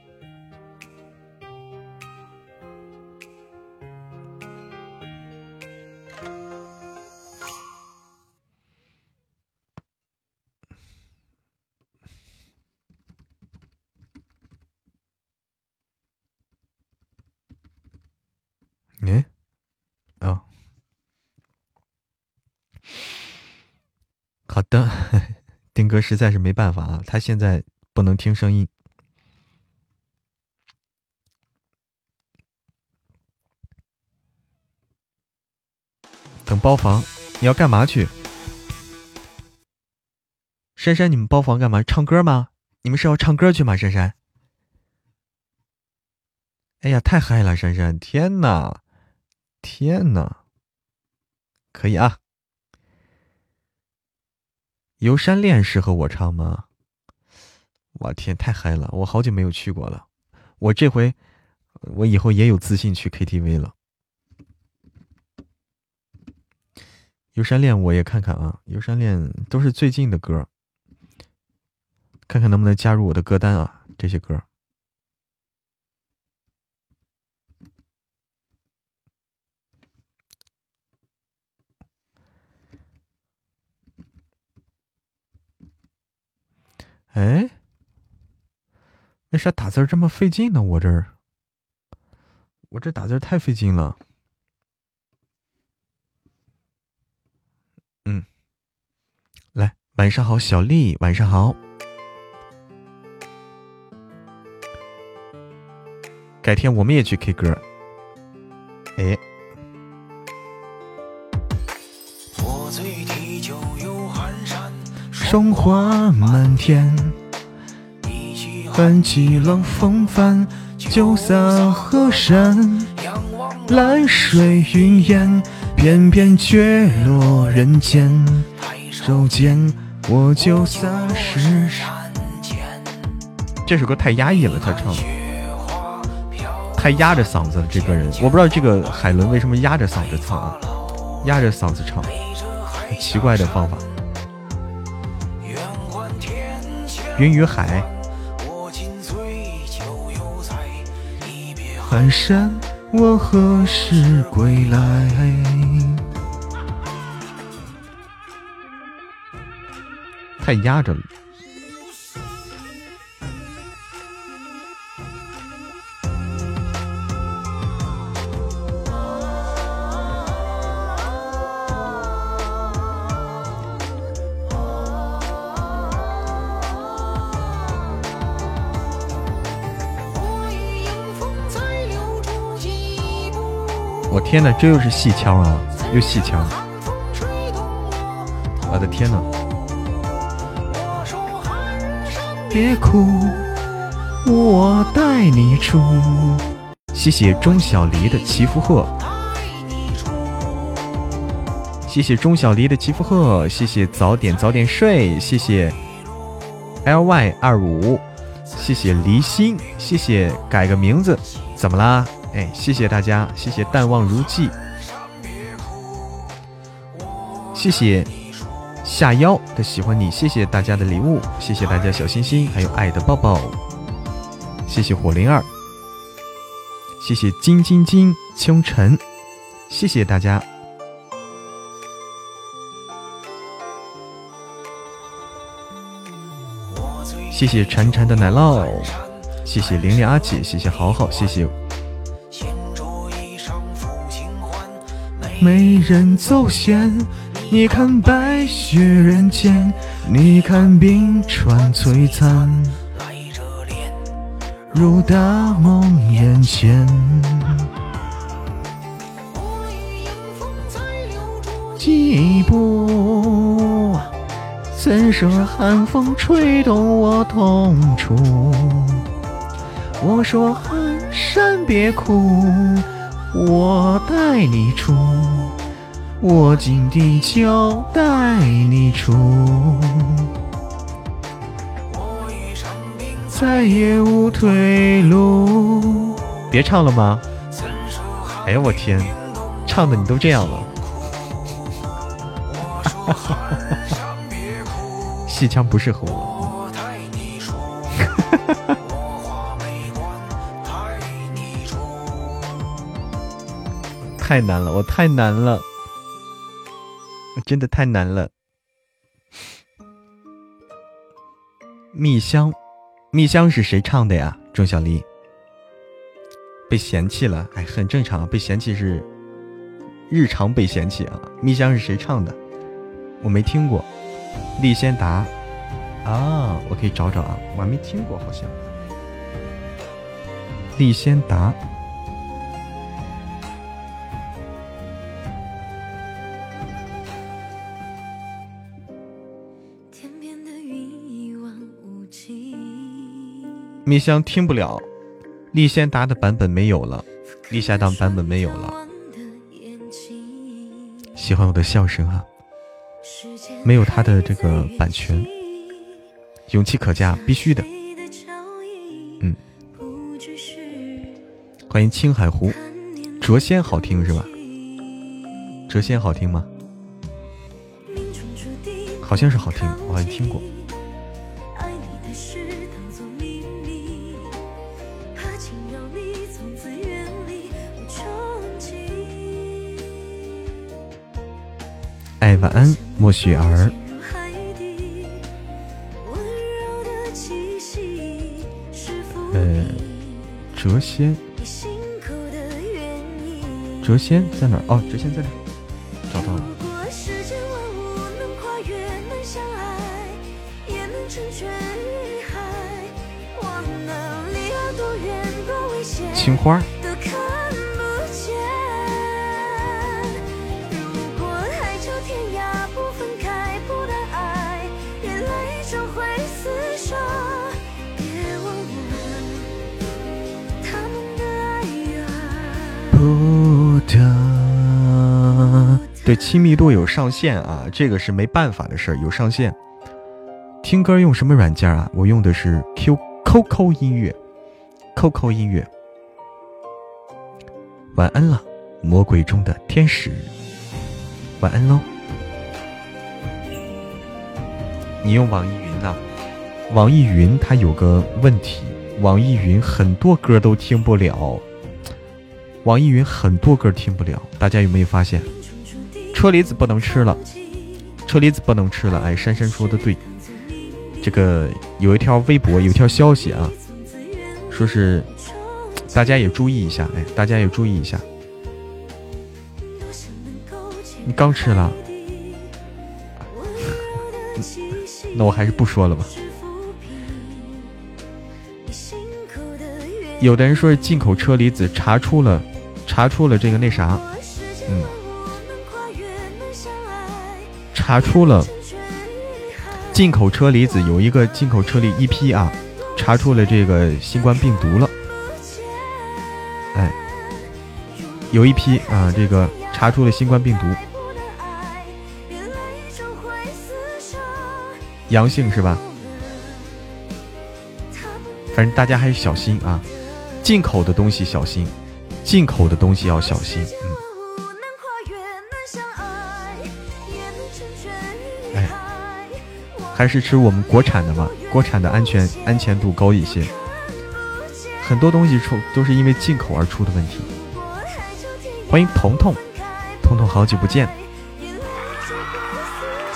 嗯，哦。好的，丁哥实在是没办法啊，他现在不能听声音。等包房，你要干嘛去？珊珊，你们包房干嘛？唱歌吗？你们是要唱歌去吗？珊珊？哎呀，太嗨了，珊珊！天哪，天哪，可以啊。游山恋适合我唱吗？我天，太嗨了！我好久没有去过了，我这回，我以后也有自信去 KTV 了。游山恋我也看看啊，游山恋都是最近的歌，看看能不能加入我的歌单啊，这些歌。哎，为啥打字这么费劲呢？我这儿，我这打字太费劲了。嗯，来，晚上好，小丽，晚上好。改天我们也去 K 歌。哎。我醉提酒又寒山霜花满天，泛起冷风帆，酒洒河山。蓝水云烟，片片却落人间。手间我就洒石山间。这首歌太压抑了，他唱太压着嗓子了。这个人，我不知道这个海伦为什么压着嗓子唱，啊，压着嗓子唱，奇怪的方法。云与海，寒山，我何时归来？太压着了。天哪，这又是戏腔啊！又戏腔！我的天哪！别哭，我带你出。谢谢钟小黎的祈福鹤，谢谢钟小黎的祈福贺，谢谢早点早点睡，谢谢 L Y 二五，谢谢离心，谢谢改个名字，怎么啦？哎，谢谢大家，谢谢淡忘如记，谢谢下腰的喜欢你，谢谢大家的礼物，谢谢大家小心心，还有爱的抱抱，谢谢火灵儿，谢谢金金金清晨，谢谢大家，谢谢馋馋的奶酪，谢谢玲玲阿姐，谢谢好好，谢谢。美人奏弦。你看白雪人间，你看冰川璀璨，如大梦眼前。几步，怎舍寒风吹动我痛处？我说寒山别哭，我带你出。握紧地球，带你出，再也无退路。别唱了吗？哎呀，我天，唱的你都这样了。戏腔不适合我。哈哈哈太难了，我太难了。我真的太难了。蜜香，蜜香是谁唱的呀？钟小丽被嫌弃了，哎，很正常，被嫌弃是日常被嫌弃啊。蜜香是谁唱的？我没听过。丽先达啊，我可以找找啊，我还没听过，好像。丽先达。蜜香听不了，立先达的版本没有了，立夏当版本没有了。喜欢我的笑声啊，没有他的这个版权，勇气可嘉，必须的。嗯，欢迎青海湖，谪仙好听是吧？谪仙好听吗？好像是好听，我好像听过。哎，晚安，莫雪儿。呃，谪仙，谪仙在哪儿？哦，谪仙在哪儿，找到了。青花。对，亲密度有上限啊，这个是没办法的事儿，有上限。听歌用什么软件啊？我用的是 Q QQ 音乐，QQ 音乐。晚安了，魔鬼中的天使。晚安喽。你用网易云呐？网易云它有个问题，网易云很多歌都听不了。网易云很多歌听不了，大家有没有发现？车厘子不能吃了，车厘子不能吃了。哎，珊珊说的对，这个有一条微博，有一条消息啊，说是大家也注意一下，哎，大家也注意一下。你刚吃了，那我还是不说了吧。有的人说是进口车厘子查出了，查出了这个那啥，嗯。查出了进口车厘子有一个进口车厘一批啊，查出了这个新冠病毒了。哎，有一批啊，这个查出了新冠病毒，阳性是吧？反正大家还是小心啊，进口的东西小心，进口的东西要小心。嗯。还是吃我们国产的嘛，国产的安全安全度高一些。很多东西出都是因为进口而出的问题。欢迎彤彤，彤彤好久不见，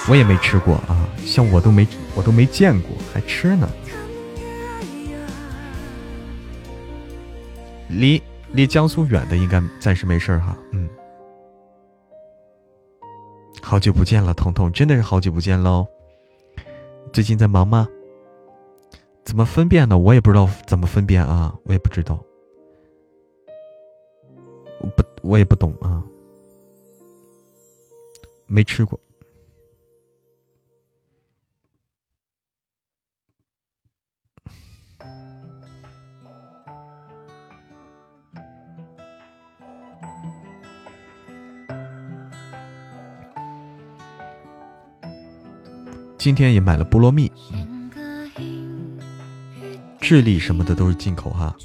我也没吃过啊，像我都没我都没见过，还吃呢。离离江苏远的应该暂时没事哈，嗯。好久不见了，彤彤，真的是好久不见喽。最近在忙吗？怎么分辨呢？我也不知道怎么分辨啊，我也不知道，我不，我也不懂啊，没吃过。今天也买了菠萝蜜。智利什么的都是进口哈。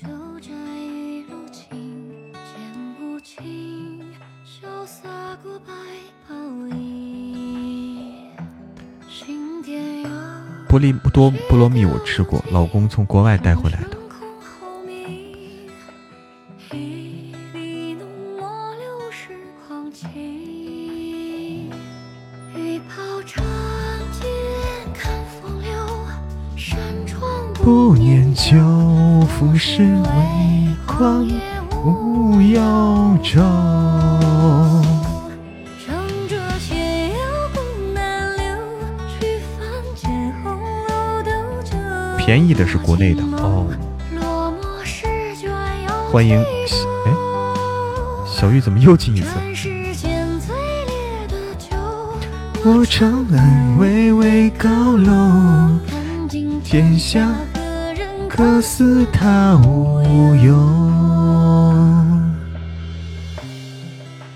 菠萝不多菠萝蜜我吃过，老公从国外带回来的。不念旧，浮世微狂，无忧愁。便宜的是国内的。哦。欢迎，哎，小玉怎么又进一次？我长安巍巍高楼，天下。可似他无用。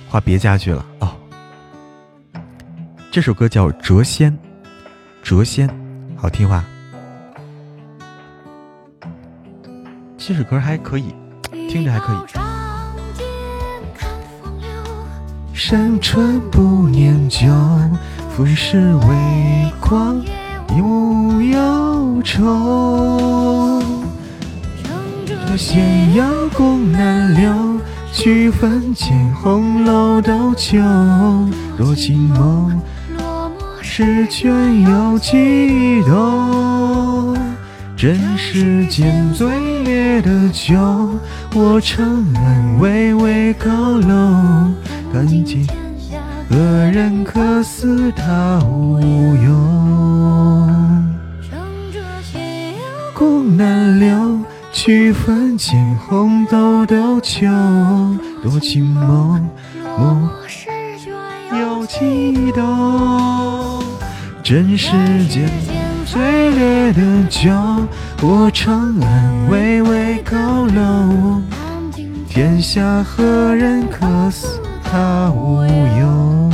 画别家去了哦。这首歌叫《谪仙》，谪仙，好听话。这首歌还可以，听着还可以。山川不念旧，浮世微狂，无忧愁。斜阳共南流，曲分见红楼斗酒。多情梦，诗卷又几多？真世间最烈的酒，我长安巍巍高楼，看尽何人可似他无用？共南流。曲分见红豆斗酒，多情梦，梦有几多？真世间最烈的酒，我长安巍巍高楼，天下何人可似他无忧？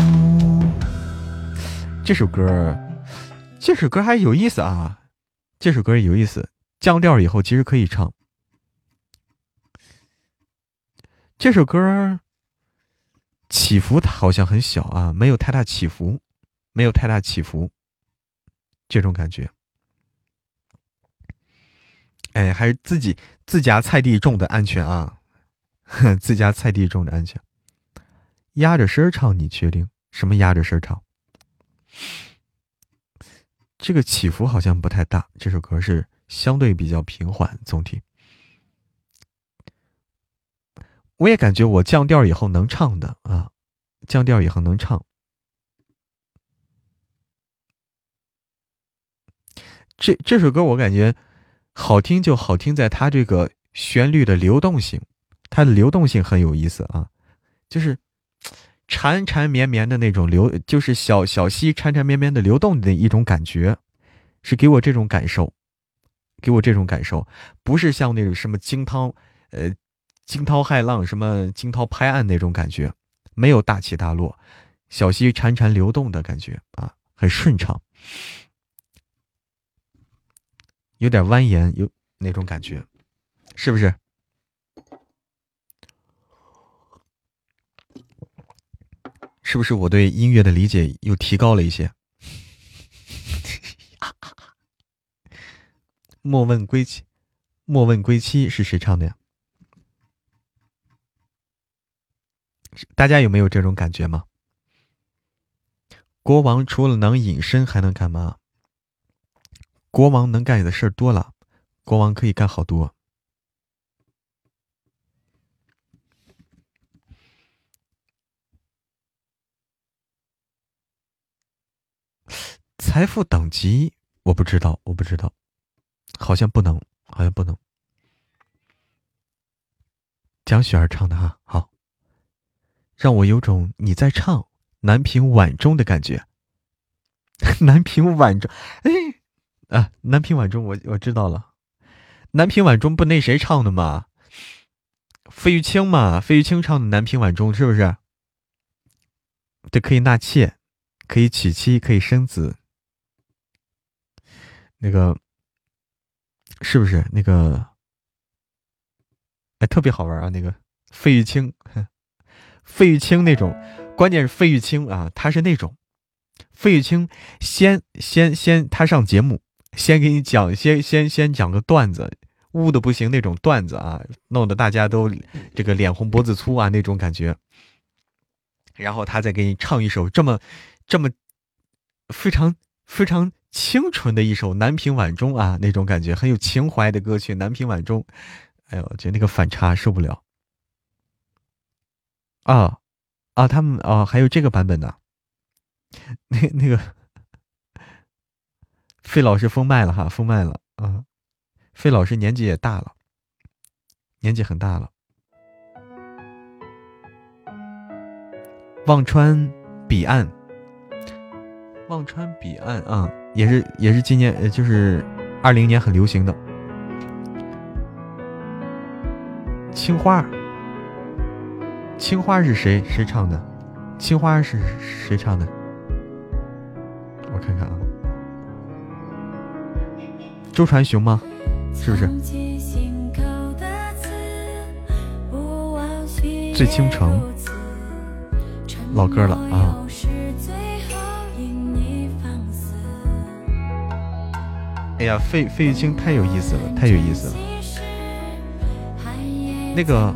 这首歌，这首歌还有意思啊！这首歌有意思。降调以后，其实可以唱这首歌。起伏好像很小啊，没有太大起伏，没有太大起伏，这种感觉。哎，还是自己自家菜地种的安全啊，自家菜地种的安全。压着声唱，你确定？什么压着声唱？这个起伏好像不太大。这首歌是。相对比较平缓，总体，我也感觉我降调以后能唱的啊，降调以后能唱。这这首歌我感觉好听，就好听在它这个旋律的流动性，它的流动性很有意思啊，就是缠缠绵绵的那种流，就是小小溪缠缠绵绵的流动的一种感觉，是给我这种感受。给我这种感受，不是像那种什么惊涛，呃，惊涛骇浪，什么惊涛拍岸那种感觉，没有大起大落，小溪潺潺流动的感觉啊，很顺畅，有点蜿蜒，有那种感觉，是不是？是不是我对音乐的理解又提高了一些？莫问归期，莫问归期是谁唱的呀？大家有没有这种感觉吗？国王除了能隐身，还能干嘛？国王能干的事儿多了，国王可以干好多。财富等级我不知道，我不知道，好像不能，好像不能。蒋雪儿唱的哈，好，让我有种你在唱南屏晚钟的感觉。南屏晚钟，哎，啊，南屏晚钟，我我知道了，南屏晚钟不那谁唱的吗？费玉清嘛，费玉清唱的南屏晚钟是不是？这可以纳妾，可以娶妻，可以生子。那个是不是那个？哎，特别好玩啊！那个费玉清，费玉清那种，关键是费玉清啊，他是那种费玉清先先先他上节目，先给你讲，先先先讲个段子，污的不行那种段子啊，弄得大家都这个脸红脖子粗啊那种感觉，然后他再给你唱一首这么这么非常非常。清纯的一首《南屏晚钟》啊，那种感觉很有情怀的歌曲《南屏晚钟》。哎呦，我觉得那个反差受不了。啊啊，他们啊，还有这个版本呢。那那个费老师封麦了哈，封麦了啊。费老师年纪也大了，年纪很大了。忘川彼岸，忘川彼岸啊。也是也是今年就是二零年很流行的青花，青花是谁谁唱的？青花是谁唱的？我看看啊，周传雄吗？是不是？醉倾城，老歌了啊。哎呀，费费玉清太有意思了，太有意思了。那个，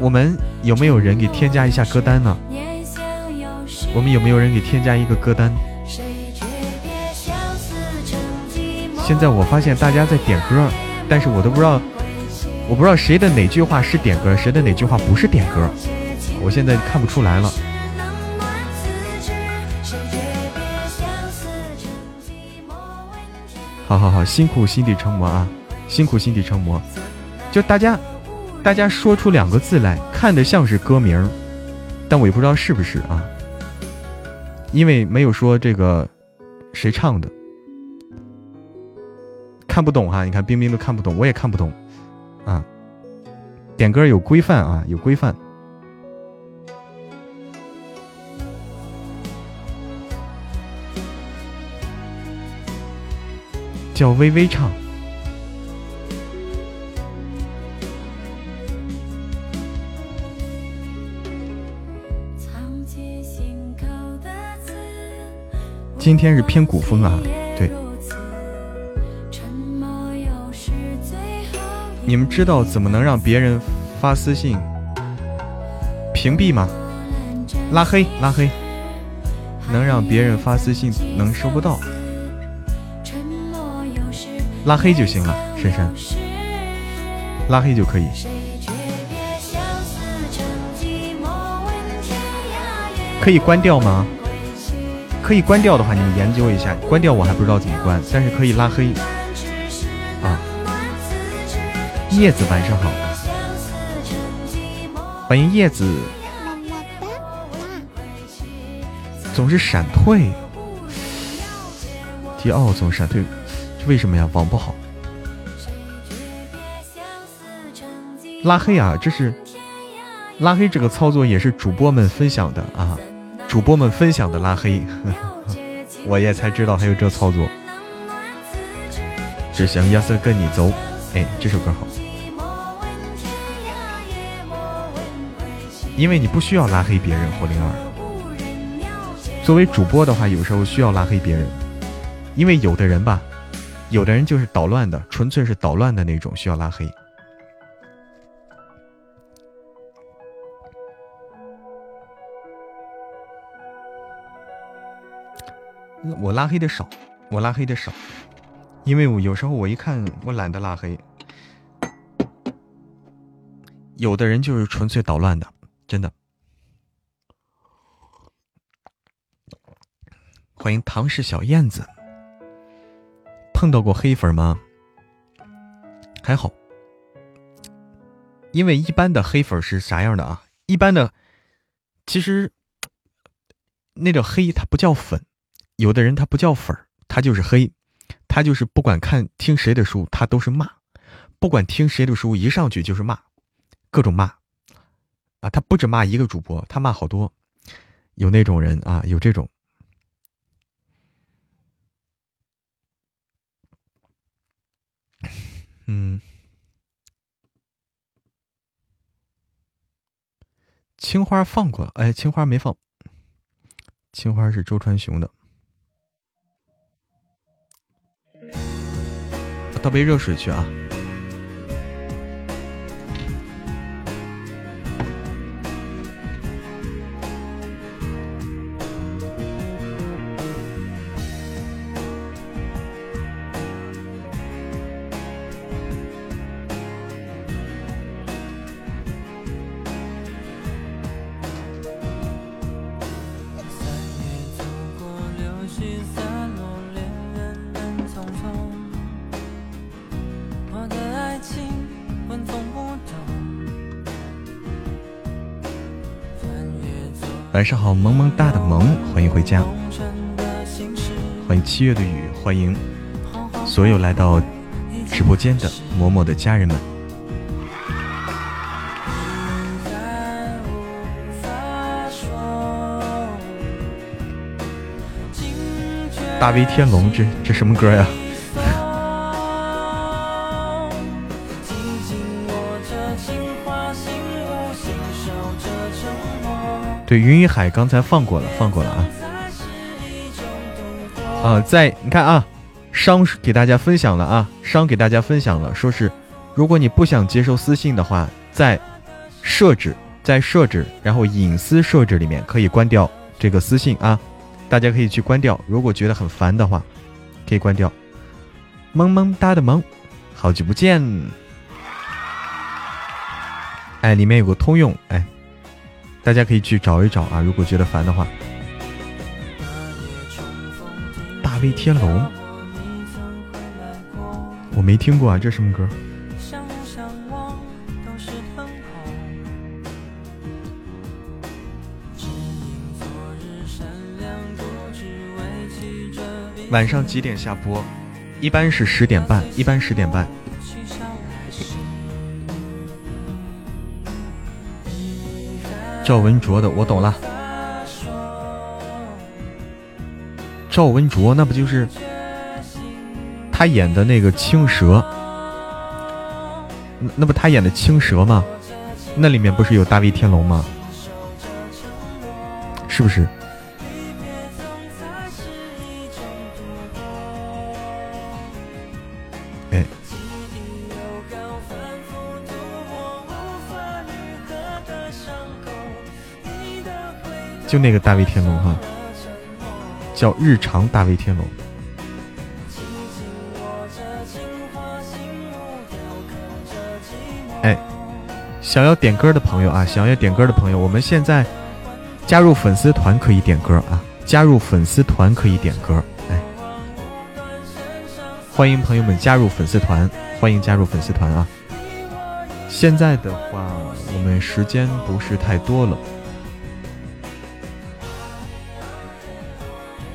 我们有没有人给添加一下歌单呢？我们有没有人给添加一个歌单？现在我发现大家在点歌，但是我都不知道，我不知道谁的哪句话是点歌，谁的哪句话不是点歌，我现在看不出来了。好好好，辛苦心底成魔啊！辛苦心底成魔，就大家，大家说出两个字来，看的像是歌名，但我也不知道是不是啊，因为没有说这个谁唱的，看不懂哈。你看冰冰都看不懂，我也看不懂啊。点歌有规范啊，有规范。叫微微唱。今天是偏古风啊，对。你们知道怎么能让别人发私信屏蔽吗？拉黑，拉黑，能让别人发私信能收不到。拉黑就行了，珊珊，拉黑就可以。可以关掉吗？可以关掉的话，你们研究一下。关掉我还不知道怎么关，但是可以拉黑。啊，叶子晚上好，欢迎叶子。总是闪退，迪奥总闪退。为什么呀？网不好，拉黑啊！这是拉黑这个操作也是主播们分享的啊，主播们分享的拉黑，我也才知道还有这操作。只想亚瑟跟你走，哎，这首歌好，因为你不需要拉黑别人。火灵儿，作为主播的话，有时候需要拉黑别人，因为有的人吧。有的人就是捣乱的，纯粹是捣乱的那种，需要拉黑。我拉黑的少，我拉黑的少，因为我有时候我一看，我懒得拉黑。有的人就是纯粹捣乱的，真的。欢迎唐氏小燕子，碰到过黑粉吗？还好，因为一般的黑粉是啥样的啊？一般的，其实那个黑它不叫粉。有的人他不叫粉儿，他就是黑，他就是不管看听谁的书，他都是骂，不管听谁的书，一上去就是骂，各种骂，啊，他不止骂一个主播，他骂好多，有那种人啊，有这种，嗯，青花放过了，哎，青花没放，青花是周传雄的。倒杯热水去啊！晚上好，萌萌哒的萌，欢迎回家，欢迎七月的雨，欢迎所有来到直播间的嬷嬷的家人们。大威天龙，这这什么歌呀？对，云与海刚才放过了，放过了啊！啊，在你看啊，商给大家分享了啊，商给大家分享了，说是如果你不想接收私信的话，在设置，在设置，然后隐私设置里面可以关掉这个私信啊，大家可以去关掉。如果觉得很烦的话，可以关掉。萌萌哒的萌，好久不见！哎，里面有个通用，哎。大家可以去找一找啊，如果觉得烦的话。大威天龙，我没听过啊，这什么歌？晚上几点下播？一般是十点半，一般十点半。赵文卓的，我懂了。赵文卓，那不就是他演的那个青蛇？那不他演的青蛇吗？那里面不是有大威天龙吗？是不是？就那个大威天龙哈，叫日常大威天龙。哎，想要点歌的朋友啊，想要点歌的朋友，我们现在加入粉丝团可以点歌啊，加入粉丝团可以点歌。哎，欢迎朋友们加入粉丝团，欢迎加入粉丝团啊！现在的话，我们时间不是太多了。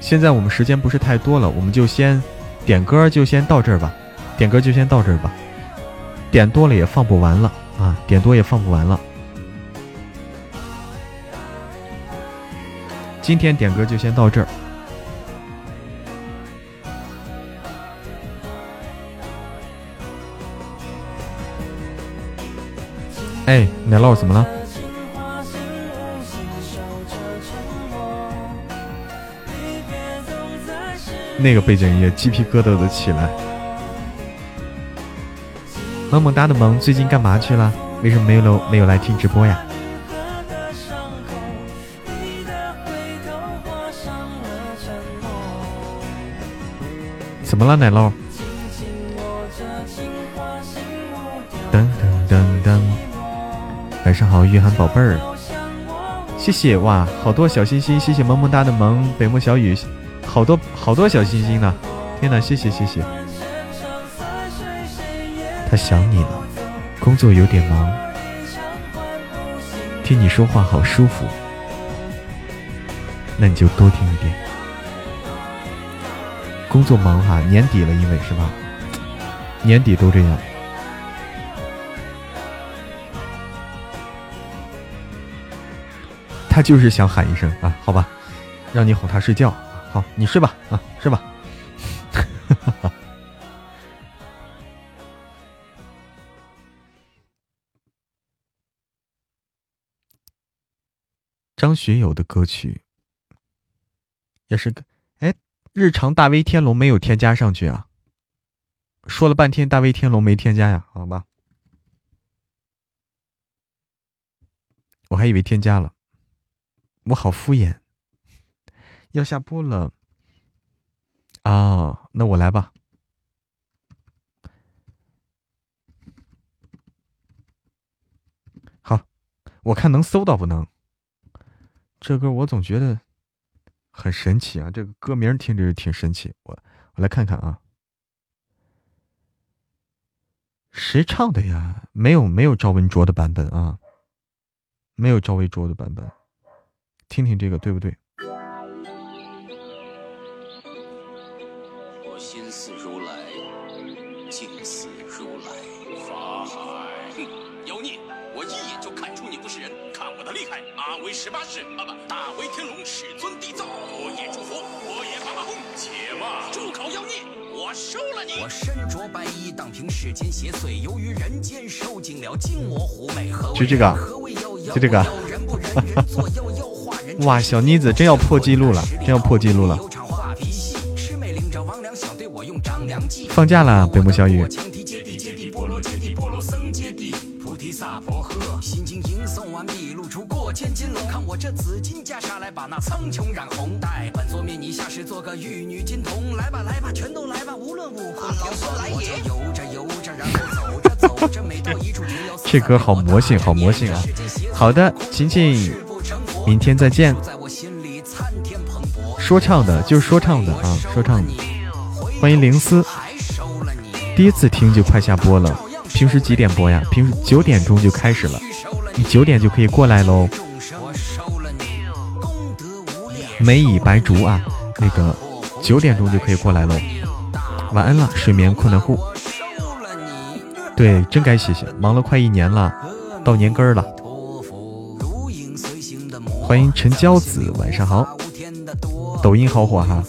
现在我们时间不是太多了，我们就先点歌，就先到这儿吧。点歌就先到这儿吧，点多了也放不完了啊！点多也放不完了。今天点歌就先到这儿。哎，奶酪怎么了？那个背景音乐，鸡皮疙瘩都起来。萌萌哒的萌，最近干嘛去了？为什么没有没有来听直播呀？怎么了，奶酪？噔噔噔噔，晚上好，玉涵宝贝儿，谢谢哇，好多小心心，谢谢萌萌哒的萌，北漠小雨，好多好多小心心呢，天哪，谢谢谢谢。他想你了，工作有点忙，听你说话好舒服，那你就多听一点。工作忙哈，年底了，因为是吧？年底都这样。他就是想喊一声啊，好吧，让你哄他睡觉。好，你睡吧啊，睡吧。张学友的歌曲也是个哎，日常大威天龙没有添加上去啊，说了半天大威天龙没添加呀，好吧，我还以为添加了，我好敷衍，要下播了啊，那我来吧，好，我看能搜到不能。这歌我总觉得很神奇啊！这个歌名听着挺神奇，我我来看看啊，谁唱的呀？没有没有赵文卓的版本啊，没有赵文卓的版本，听听这个对不对？世间邪祟，由于人间受尽了惊魔狐媚。就这个，就这个。哇，小妮子真要破纪录了，真要破纪录了。放假了，北木小雨。千金龙，看我这紫金袈裟来把那苍穹染红。待本座灭你下世做个玉女金童，来吧来吧，全都来吧，无论武功高深。我就这歌好魔性，好魔性啊！好的，晴晴，明天再见。说唱的，就是说唱的啊，说唱的。欢迎灵思，第一次听就快下播了。平时几点播呀？平时九点钟就开始了，你九点就可以过来喽。梅以白竹啊，那个九点钟就可以过来喽。晚安了，睡眠困难户。对，真该歇歇，忙了快一年了，到年根儿了。欢迎陈娇子，晚上好。抖音好火哈。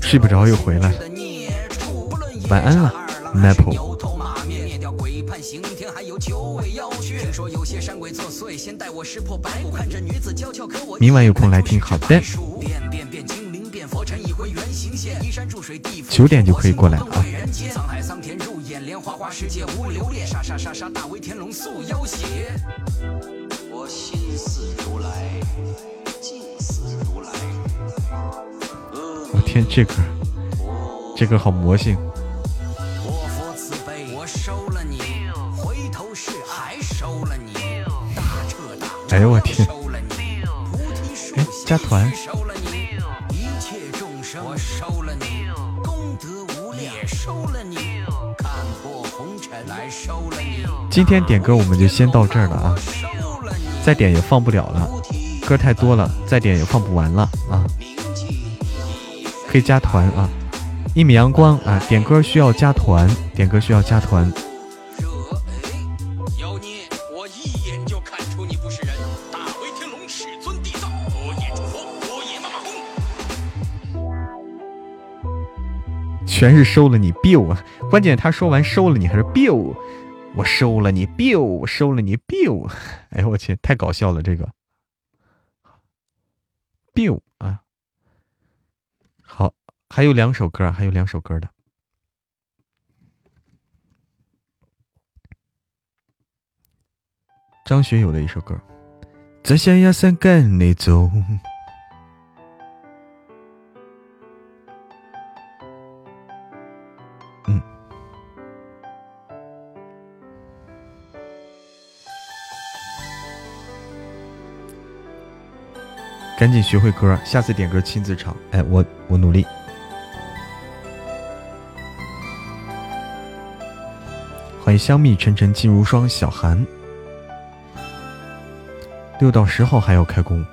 睡不着又回来。晚安了，Maple。明晚有空来听，好的。九点就可以过来啊。我天，这歌，这歌好魔性。哎呦我天！哎，加团。今天点歌我们就先到这儿了啊，再点也放不了了，歌太多了，再点也放不完了啊。可以加团啊，一米阳光啊，点歌需要加团，点歌需要加团。全是收了你 biu 啊！关键他说完收了你还是 biu，我收了你 biu，我收了你 biu，哎呦我去，太搞笑了这个，biu 啊，好，还有两首歌，还有两首歌的，张学友的一首歌，在三亚山岗里走。赶紧学会歌，下次点歌亲自唱。哎，我我努力。欢迎香蜜沉沉烬如霜，小韩。六到十号还要开工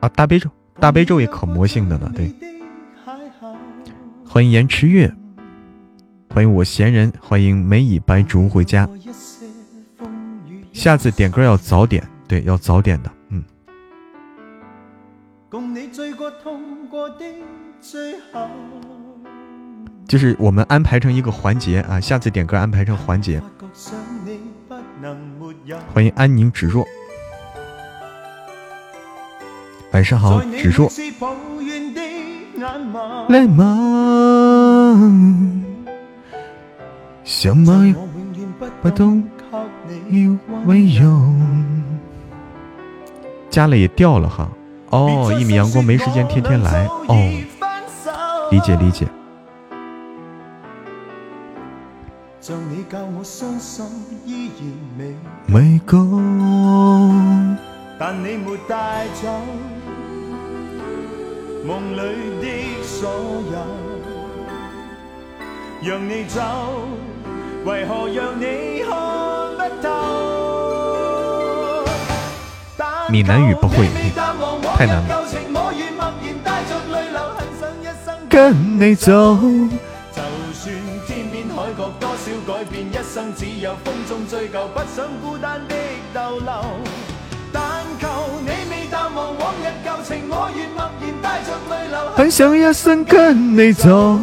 啊！大悲咒，大悲咒也可魔性的呢。对，欢迎颜迟月，欢迎我闲人，欢迎梅以白竹回家。下次点歌要早点，对，要早点的，嗯。就是我们安排成一个环节啊，下次点歌安排成环节。欢迎安宁芷若，晚上好，芷若。来吗？想吗？不懂你温柔。加了也掉了哈。哦，一米阳光没时间天天来。哦，理解理解。没够，但你没带走梦里的所有，让你走，为何让你看不透？闽南语不会，太难了。跟你走。只有风中追究，不想孤单的逗留。但求你未淡忘往日旧情，我愿默然带着泪流。很想一生跟你走，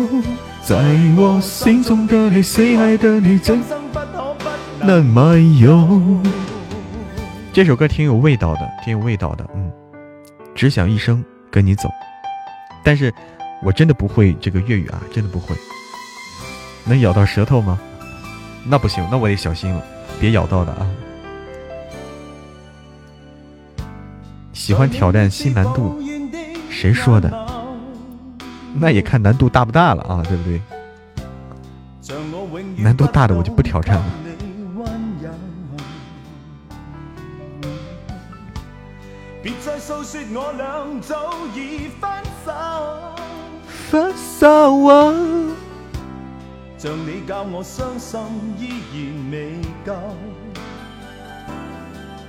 在我心中的你，心爱的你，今生不可不能没有。这首歌挺有味道的，挺有味道的，嗯。只想一生跟你走，但是我真的不会这个粤语啊，真的不会。能咬到舌头吗？那不行，那我得小心了，别咬到的啊！喜欢挑战新难度，谁说的？那也看难度大不大了啊，对不对？难度大的我就不挑战了。分手分手啊！像你教我伤心依然未够，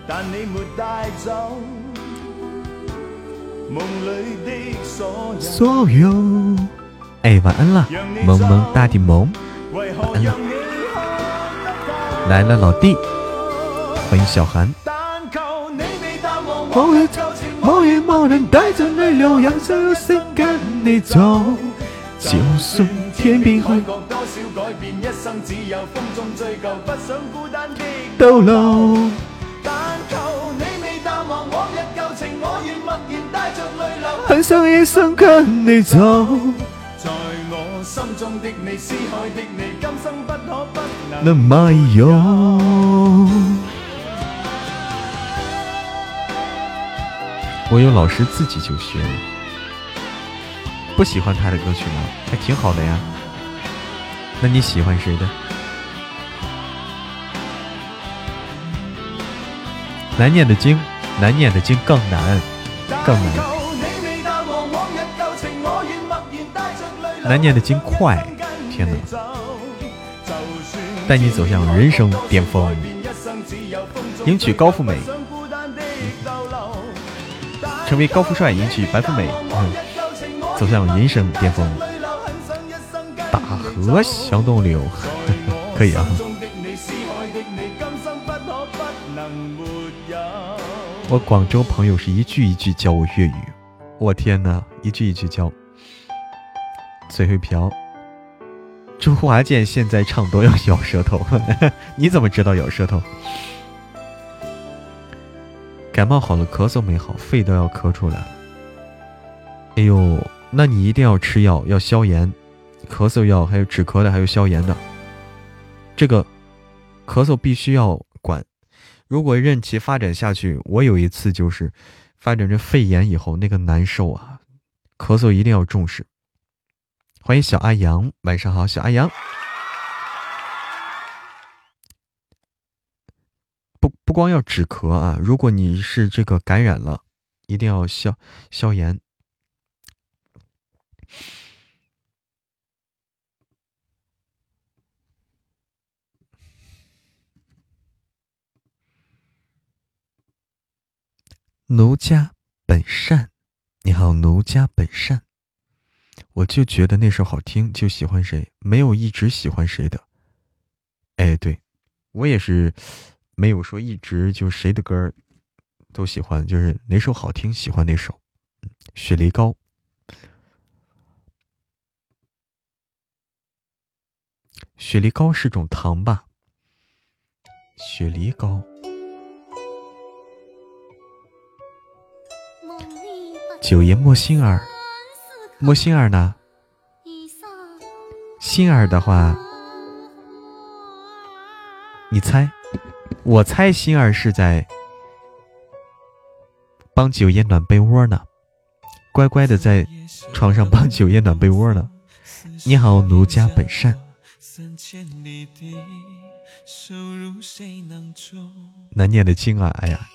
但你没带走梦里的所有。所有。哎，晚安了，萌萌哒的萌，晚安了。来了，老弟，欢迎小韩。某日某夜某人带着泪流，扬声有声跟你走。就算天边海角多少改变，一生只有风中追究，不想孤单的逗留。但求你未淡忘往日旧情，我愿默然带着泪流，很想一生跟你走。在我心中的你，思海的你，今生不可不能漫有。我有老师自己就学了。不喜欢他的歌曲吗？还挺好的呀。那你喜欢谁的？难念的经，难念的经更难，更难。难念的经快，天哪！带你走向人生巅峰，迎娶高富美，成为高富帅，迎娶白富美，嗯，走向人生巅峰。和向东流，可以啊。我广州朋友是一句一句教我粤语，我天哪，一句一句教。嘴会瓢，周华健现在唱都要咬舌头，你怎么知道咬舌头？感冒好了，咳嗽没好，肺都要咳出来了。哎呦，那你一定要吃药，要消炎。咳嗽药，还有止咳的，还有消炎的。这个咳嗽必须要管。如果任其发展下去，我有一次就是发展成肺炎以后，那个难受啊！咳嗽一定要重视。欢迎小阿阳，晚上好，小阿阳。不不光要止咳啊，如果你是这个感染了，一定要消消炎。奴家本善，你好，奴家本善。我就觉得那首好听，就喜欢谁，没有一直喜欢谁的。哎，对，我也是，没有说一直就谁的歌都喜欢，就是哪首好听喜欢哪首。雪梨膏，雪梨膏是种糖吧？雪梨膏。九爷莫心儿，莫心儿呢？心儿的话，你猜？我猜心儿是在帮九爷暖被窝呢，乖乖的在床上帮九爷暖被窝呢。你好，奴家本善。难念的经啊！哎呀。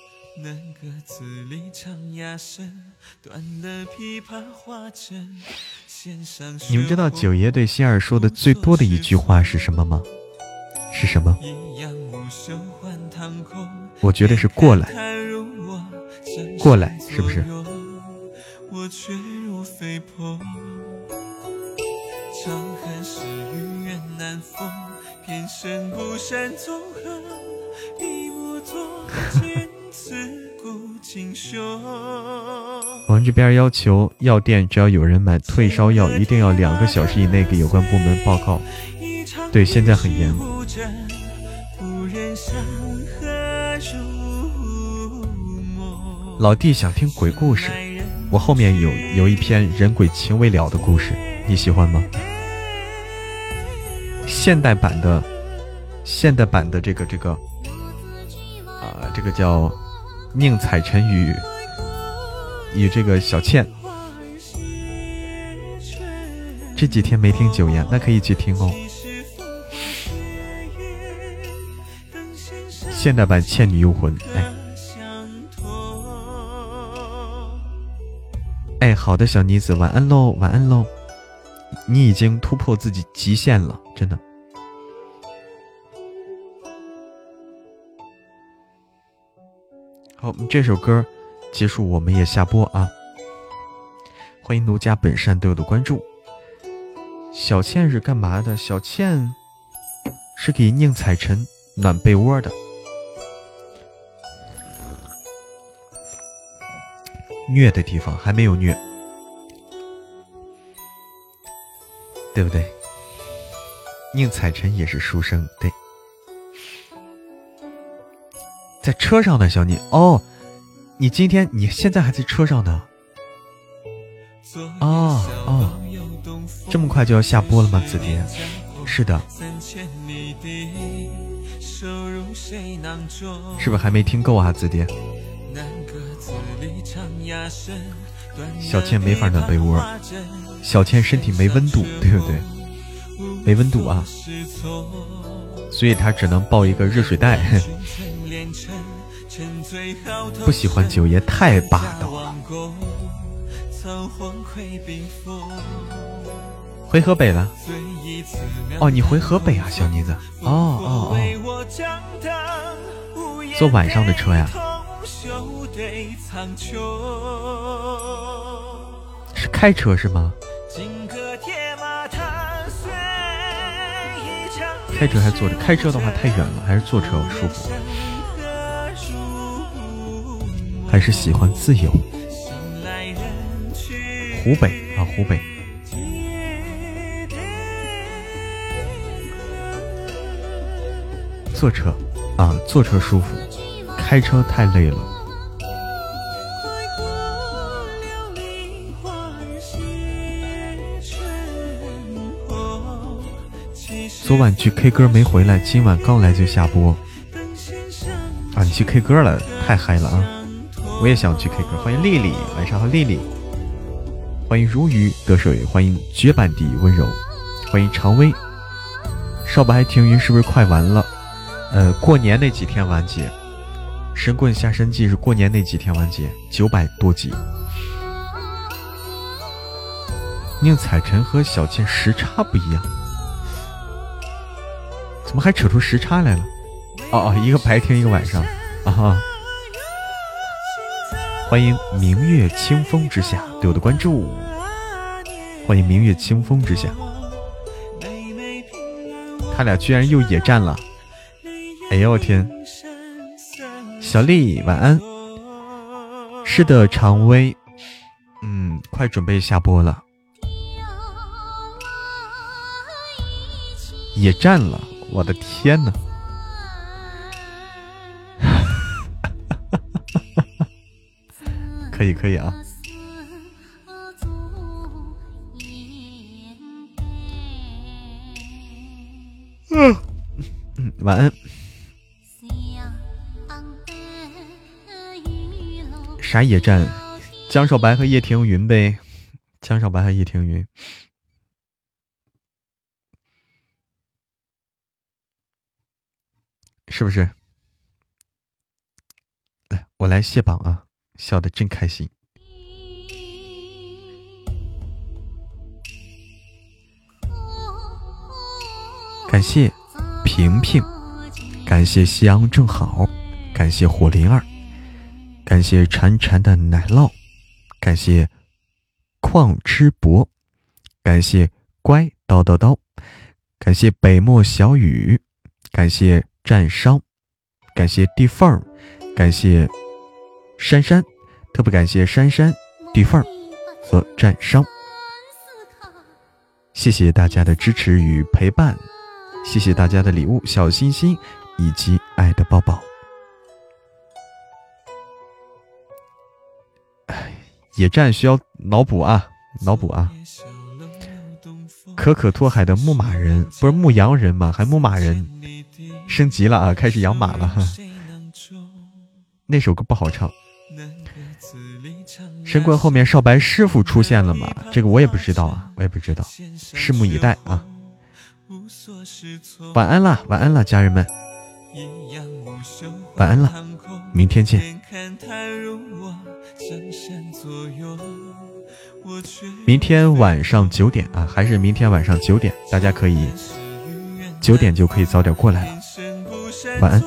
你们知道九爷对心儿说的最多的一句话是什么吗？是什么？我觉得是过来，过来，是不是？我们这边要求药店只要有人买退烧药，一定要两个小时以内给有关部门报告。对，现在很严。老弟想听鬼故事，我后面有有一篇人鬼情未了的故事，你喜欢吗？现代版的，现代版的这个这个，啊，这个叫。宁采臣与与这个小倩，这几天没听九言，那可以去听哦。现代版《倩女幽魂》，哎，好的，小妮子，晚安喽，晚安喽。你已经突破自己极限了，真的。好，这首歌结束，我们也下播啊！欢迎奴家本善对我的关注。小倩是干嘛的？小倩是给宁采臣暖被窝的。虐的地方还没有虐，对不对？宁采臣也是书生，对。在车上呢，小妮哦，你今天你现在还在车上呢？哦哦，这么快就要下播了吗？子蝶，是的，是不是还没听够啊？子蝶，小倩没法暖被窝，小倩身体没温度，对不对？没温度啊，所以她只能抱一个热水袋。不喜欢九爷太霸道了。回河北了？哦，你回河北啊，小妮子。哦哦哦，坐晚上的车呀？飞苍穹是开车是吗？开车还坐着？开车的话太远了，还是坐车舒服？还是喜欢自由。湖北啊，湖北。坐车啊，坐车舒服，开车太累了。昨晚去 K 歌没回来，今晚刚来就下播。啊，你去 K 歌了，太嗨了啊！我也想去 K 歌。欢迎丽丽，晚上好，丽丽。欢迎如鱼得水，欢迎绝版的温柔，欢迎常威。少白停云是不是快完了？呃，过年那几天完结。神棍下山记是过年那几天完结，九百多集。宁采臣和小倩时差不一样，怎么还扯出时差来了？哦哦，一个白天，一个晚上啊！哈！欢迎明月清风之下对我的关注，欢迎明月清风之下，他俩居然又野战了！哎呦我天！小丽晚安。是的，常威，嗯，快准备下播了。野战了，我的天呐！可以可以啊。嗯，晚安。啥野战？江少白和叶庭云呗。江少白和叶庭云。是不是？来，我来卸榜啊！笑的真开心。感谢平平，感谢夕阳正好，感谢火灵儿，感谢潺潺的奶酪，感谢矿吃博，感谢乖叨叨叨，感谢北漠小雨，感谢。战伤，感谢地缝儿，感谢珊珊，特别感谢珊珊、地缝儿和战伤，谢谢大家的支持与陪伴，谢谢大家的礼物、小心心以及爱的抱抱。野战需要脑补啊，脑补啊！可可托海的牧马人不是牧羊人吗？还牧马人。升级了啊，开始养马了。那首歌不好唱。神棍后面少白师傅出现了吗？这个我也不知道啊，我也不知道，拭目以待啊。晚安了，晚安了，家人们，晚安了，明天见。明天晚上九点啊，还是明天晚上九点，大家可以九点就可以早点过来了。晚安，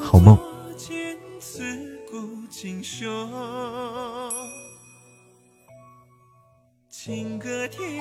好梦。情歌天